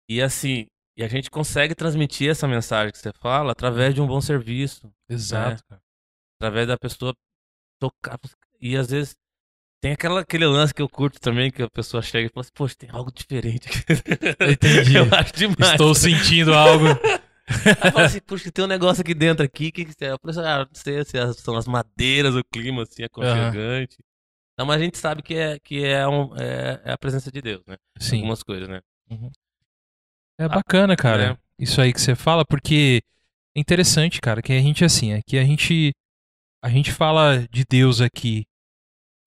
E assim, e a gente consegue transmitir essa mensagem que você fala através de um bom serviço, Exato, cara. através da pessoa tocar. E às vezes tem aquela, aquele lance que eu curto também, que a pessoa chega e fala assim, poxa, tem algo diferente aqui. Entendi. eu acho demais. Estou sentindo algo. Aí eu falo assim, puxa, tem um negócio aqui dentro aqui, o que que é? Eu falei assim, ah, não sei se é- são as madeiras, o clima assim, aconchegante. Não, mas a gente sabe que é, que é, um, é, é a presença de Deus, né? Sim. Algumas coisas, né? É bacana, cara. né? Isso aí que você fala, porque é interessante, cara, que a gente assim, é que a gente a gente fala de Deus aqui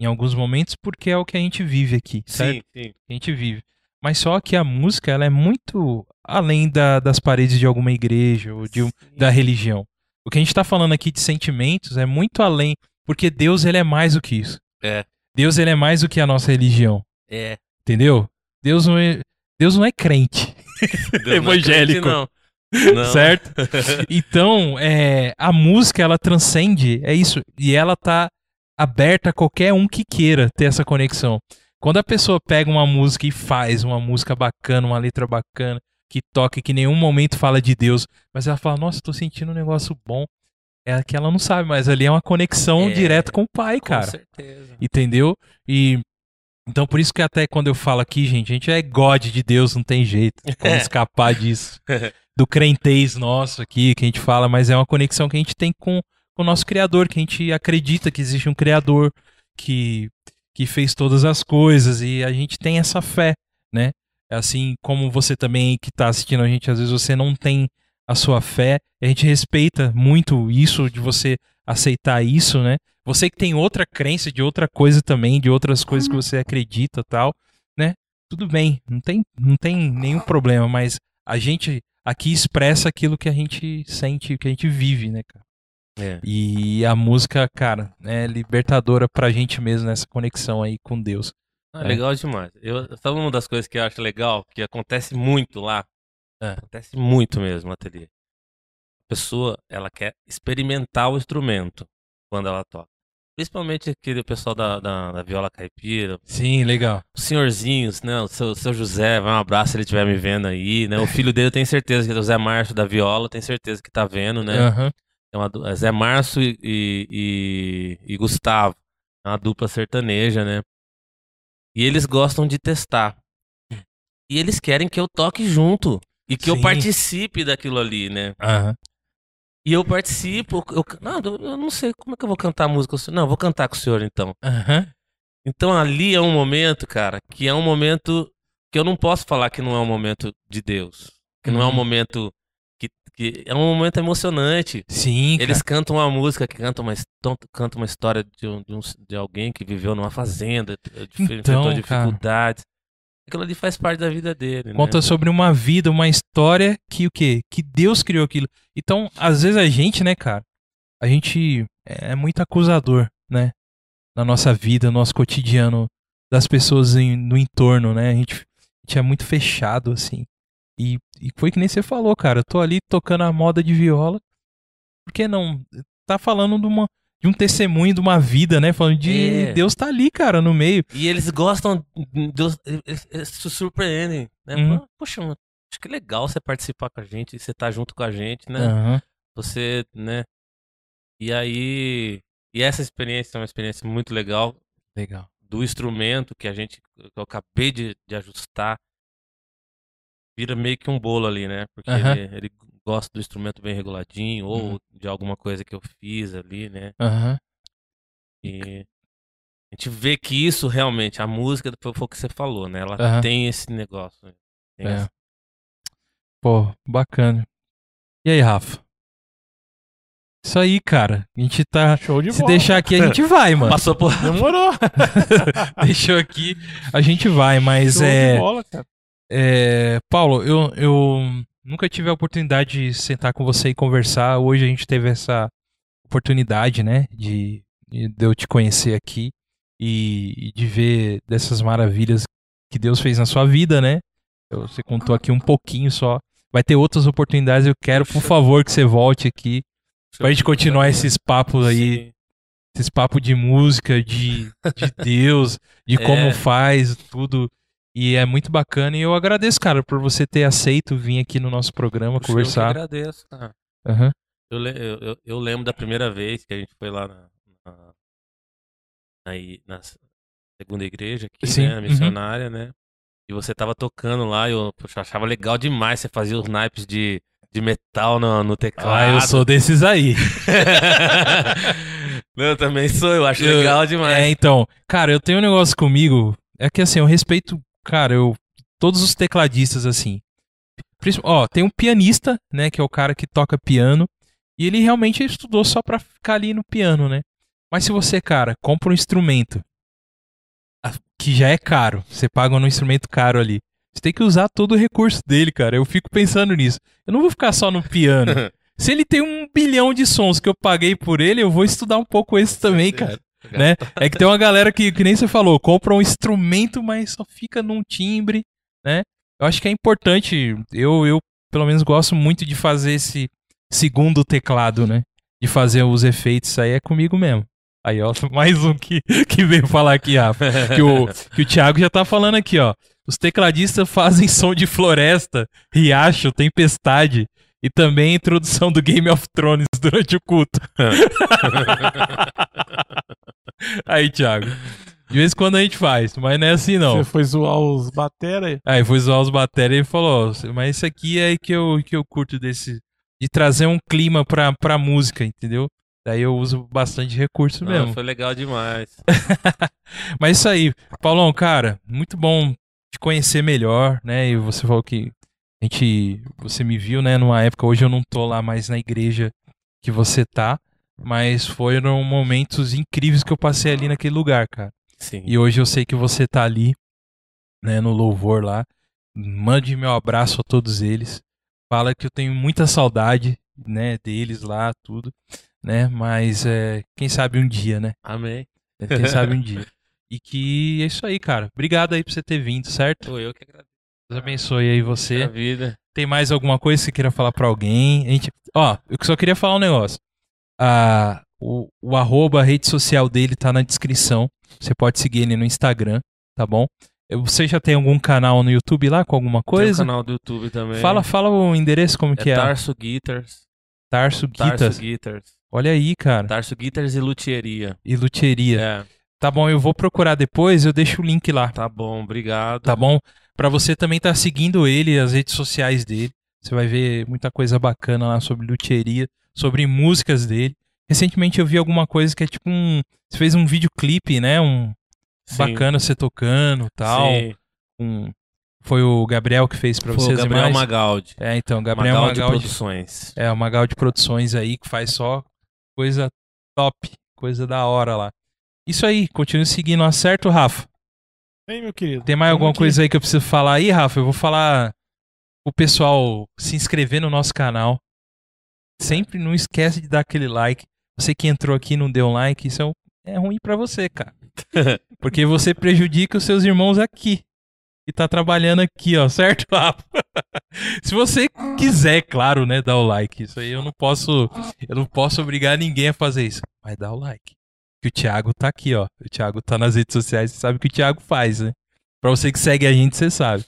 em alguns momentos porque é o que a gente vive aqui, certo? Sim, sim. A gente vive. Mas só que a música, ela é muito além da- das paredes de alguma igreja ou de da religião. O que a gente tá falando aqui de sentimentos é muito além, porque Deus ele é mais do que isso. É. Deus ele é mais do que a nossa religião, É. entendeu? Deus não é Deus não é crente. Deus não é Evangélico. crente, não. Não. certo? Então, é, a música ela transcende, é isso, e ela tá aberta a qualquer um que queira ter essa conexão. Quando a pessoa pega uma música e faz uma música bacana, uma letra bacana, que toca e que em nenhum momento fala de Deus, mas ela fala, nossa, tô sentindo um negócio bom. É que ela não sabe, mas ali é uma conexão É, direta com o pai, Com cara. certeza. Entendeu? E então por isso que até quando eu falo aqui, gente, a gente é God de Deus, não tem jeito como escapar disso. Do crentez nosso aqui, que a gente fala, mas é uma conexão que a gente tem com, com o nosso Criador, que a gente acredita que existe um Criador que, que fez todas as coisas e a gente tem essa fé, né? Assim como você também que está assistindo a gente, às vezes você não tem a sua fé, a gente respeita muito isso de você aceitar isso, né? Você que tem outra crença de outra coisa também, de outras coisas que você acredita tal, né? Tudo bem, não tem, não tem nenhum problema, mas a gente aqui expressa aquilo que a gente sente, que a gente vive, né, cara? É. E a música, cara, é libertadora pra gente mesmo nessa conexão aí com Deus. Ah, É. Legal demais. Eu, sabe uma das coisas que eu acho legal, que acontece muito lá? É. Acontece muito mesmo no ateliê. A pessoa, ela quer experimentar o instrumento quando ela toca. Principalmente aquele pessoal da, da, da viola caipira, Sim, legal. os senhorzinhos, né? O seu, seu José, vai um abraço se ele estiver me vendo aí, né? O filho dele eu tenho certeza que é o Zé Márcio da viola, tem certeza que tá vendo, né? Aham. É uma, é Zé Márcio e, e, e- Gustavo. É uma dupla sertaneja, né? E eles gostam de testar. E eles querem que eu toque junto. E que eu Sim. participe daquilo ali, né? Aham. E eu participo. Eu, não, eu não sei como é que eu vou cantar a música. com o senhor. Não, eu vou cantar com o senhor então. Aham. Então ali é um momento, cara, que é um momento que eu não posso falar que não é um momento de Deus. Que não é um Uhum. momento. Que, que é um momento emocionante. Sim, Eles cantam uma música que canta uma, canta uma história de, um- de, um- de alguém que viveu numa fazenda, Então, enfrentou cara. dificuldades. Aquilo ali faz parte da vida dele, Conta né? sobre uma vida, uma história que o quê? Que Deus criou aquilo. Então, às vezes a gente, né, cara, a gente é muito acusador, né? Na nossa vida, no nosso cotidiano, das pessoas em- no entorno, né? A gente, a gente é muito fechado, assim. E, e foi que nem você falou, cara. Eu tô ali tocando a moda de viola. Por que não? Tá falando de, uma, de um testemunho, de uma vida, né? Falando de É. Deus tá ali, cara, no meio. E eles gostam, Deus, eles, eles se surpreendem, né? Uhum. Poxa, mano, acho que legal você participar com a gente, você tá junto com a gente, né? Aham. Você, né? E aí, e essa experiência é uma experiência muito legal Legal. do instrumento que a gente, que eu acabei de, de ajustar, vira meio que um bolo ali, né? Porque ele, ele gosta do instrumento bem reguladinho, ou Uhum. de alguma coisa que eu fiz ali, né? Aham. E a gente vê que isso realmente, a música, foi o que você falou, né? Ela tem esse negócio. né? Tem É. essa- Pô, bacana. E aí, Rafa? Isso aí, cara. A gente tá. Show de Se bola. deixar aqui, a gente vai, mano. Passou por. Demorou. Deixou aqui, a gente vai. Mas Show é, de bola, cara. É. Paulo, eu, eu nunca tive a oportunidade de sentar com você e conversar. Hoje a gente teve essa oportunidade, né? De, de eu te conhecer aqui e, e de ver dessas maravilhas que Deus fez na sua vida, né? Você contou aqui um pouquinho só. Vai ter outras oportunidades. Eu quero, por favor, que você volte aqui pra gente continuar esses papos aí, Sim. esses papos de música, de, de Deus, de como É. faz tudo. E é muito bacana. E eu agradeço, cara, por você ter aceito vir aqui no nosso programa Puxa, Eu conversar. que agradeço, cara. Aham. Eu, eu, eu- eu lembro da primeira vez que a gente foi lá na, na, na s- segunda igreja aqui, Sim, né? uhum. Missionária, né? E você tava tocando lá, eu achava legal demais. Você fazia os naipes de, de metal no, no teclado. Ah, eu sou desses aí. Não, eu também sou, eu acho Eu- legal demais. É, então, cara, eu tenho um negócio comigo. É que assim, eu respeito, cara, eu. Todos os tecladistas, assim. Ó, tem um pianista, né? Que é o cara que toca piano. E ele realmente estudou só pra ficar ali no piano, né? Mas se você, cara, compra um instrumento que já é caro, você paga um instrumento caro ali. Você tem que usar todo o recurso dele, cara. Eu fico pensando nisso. Eu não vou ficar só no piano. Se ele tem um bilhão de sons que eu paguei por ele, eu vou estudar um pouco esse também, cara. Né? É que tem uma galera que, que nem você falou, compra um instrumento, mas só fica num timbre, né? Eu acho que é importante. Eu, eu pelo menos, gosto muito de fazer esse segundo teclado, né? De fazer os efeitos. Isso aí é comigo mesmo. Aí, ó, mais um que, que veio falar aqui, Rafa. Que o, que o Thiago já tá falando aqui, ó. Os tecladistas fazem som de floresta, riacho, tempestade e também a introdução do Game of Thrones durante o culto. Aí, Thiago. De vez em quando a gente faz, mas não é assim não. Você foi zoar os batera Aí foi zoar os bateria e falou, mas isso aqui é que eu, que eu curto desse. De trazer um clima pra, pra música, entendeu? Daí eu uso bastante recurso Não, mesmo. foi legal demais. Mas isso aí, Paulão, cara, muito bom te conhecer melhor, né? E você falou que a gente, você me viu, né, numa época, hoje eu não tô lá mais na igreja que você tá, mas foram momentos incríveis que eu passei ali naquele lugar, cara. Sim. E hoje eu sei que você tá ali, né, no louvor lá. Mande meu abraço a todos eles. Fala que eu tenho muita saudade, né, deles lá, tudo, né? Mas é, quem sabe um dia, né? Amém. Quem sabe um dia. E que é isso aí, cara. Obrigado aí por você ter vindo, certo? Eu que agradeço Deus abençoe aí você. vida. Tem mais alguma coisa que você queira falar pra alguém? A gente... Ó, eu só queria falar um negócio. Ah, o, o arroba, a rede social dele tá na descrição. Você pode seguir ele no Instagram, tá bom? Você já tem algum canal no YouTube lá com alguma Tem um coisa? canal do YouTube também. Fala, fala o endereço como que é é. Tarso Guitars. Tarso. Tarso Guitars. Olha aí, cara. Tarso Guitars e Luthieria. E luthieria. É, Tá bom, eu vou procurar depois, eu deixo o link lá. tá bom, obrigado. tá bom? Pra você também estar seguindo ele, as redes sociais dele. Você vai ver muita coisa bacana lá sobre luthieria, sobre músicas dele. Recentemente eu vi alguma coisa que é tipo um. Você fez um videoclipe, né? Um Sim, bacana você tocando tal. sim. Um, foi o Gabriel que fez pra Foi vocês o Gabriel. Magaldi. É, então, Gabriel Magaldi, Magaldi. Produções. É, o Magaldi Produções aí que faz só coisa top, coisa da hora lá. Isso aí, continue seguindo, acerto, Rafa? Meu querido. Tem mais alguma aqui. coisa aí que eu preciso falar aí, Rafa? Eu vou falar o pessoal se inscrever no nosso canal. Sempre não esquece de dar aquele like. Você que entrou aqui e não deu um like, isso é, um- é ruim pra você, cara. Porque você prejudica os seus irmãos aqui. Que tá trabalhando aqui, ó, certo, Rafa? Se você quiser, claro, né, dar o like. Isso aí eu não posso, eu não posso obrigar ninguém a fazer isso. Mas dá o like. Que o Thiago tá aqui, ó. O Thiago tá nas redes sociais, você sabe o que o Thiago faz, né? Pra você que segue a gente, você sabe.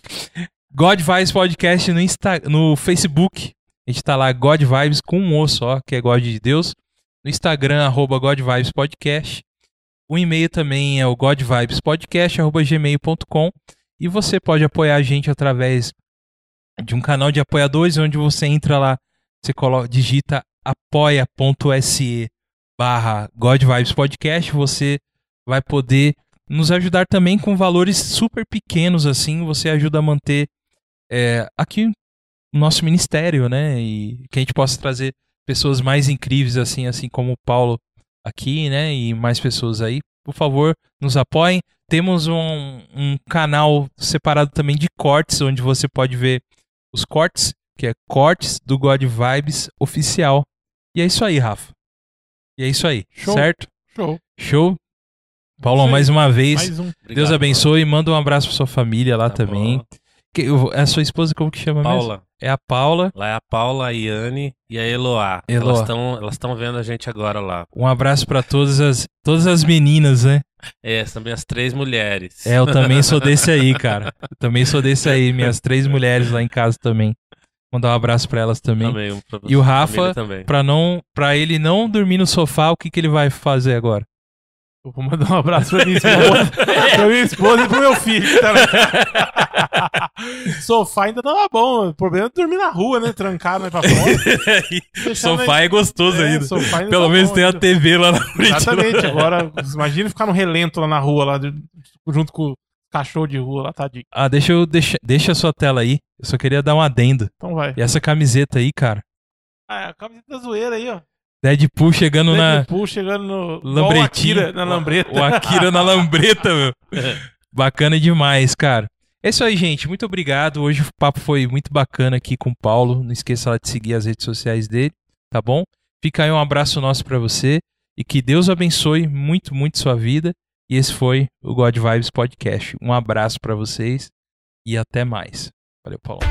God Vibes Podcast no, Insta, no Facebook. A gente tá lá, God Vibes com um O só, que é God de Deus. No Instagram, arroba God Vibes Podcast. O e-mail também é o godvibespodcast.gmail.com. E você pode apoiar a gente através de um canal de apoiadores, onde você entra lá, você coloca, digita apoia.se barra God Vibes Podcast, você vai poder nos ajudar também com valores super pequenos, assim, você ajuda a manter é, aqui o nosso ministério, né? E que a gente possa trazer pessoas mais incríveis, assim, assim como o Paulo aqui, né? E mais pessoas aí. Por favor, nos apoiem. Temos um, um canal separado também de cortes, onde você pode ver os cortes, que é Cortes do God Vibes Oficial. E é isso aí, Rafa. E é isso aí, Show. certo? Show. Show. Paulão, mais uma vez, Mais um. Deus Obrigado, abençoe. Manda um abraço pra sua família lá Tá também. bom. Que, eu- a sua esposa, como que chama mesmo? Paula. É a Paula. Lá é a Paula, a Iane e a Eloá. Eloá. Elas estão elas estão vendo a gente agora lá. Um abraço pra todas as, todas as meninas, né? É, também as três mulheres. É, eu também sou desse aí, cara. Eu também sou desse aí. Minhas três mulheres lá em casa também. Mandar um abraço pra elas também. Também, um pra E o Rafa. Pra não, para ele não dormir no sofá, o que que ele vai fazer agora? Eu vou mandar um abraço pra minha esposa, pra minha esposa e pro meu filho também. Sofá ainda tava bom. O problema é dormir na rua, né? Trancado né, pra fora. Sofá é gostoso É, ainda. sofá ainda Pelo tá menos bom tem a. TV lá na frente. né? Exatamente. Agora, imagina ficar no relento lá na rua, lá junto com o cachorro de rua lá, tadinho. Ah, deixa eu deixa, deixa a sua tela aí. Eu só queria dar um adendo. Então vai. E essa camiseta aí, cara. Ah, é a camiseta da zoeira aí, ó. Deadpool chegando na Deadpool chegando no. igual o lambretinha. Akira na lambreta. O Akira na lambreta, meu. Bacana demais, cara. É isso aí, gente. Muito obrigado. Hoje o papo foi muito bacana aqui com o Paulo. Não esqueça lá de seguir as redes sociais dele, tá bom? Fica aí um abraço nosso pra você e que Deus abençoe muito, muito sua vida. E esse foi o God Vibes Podcast. Um abraço para vocês e até mais. Valeu, Paulo.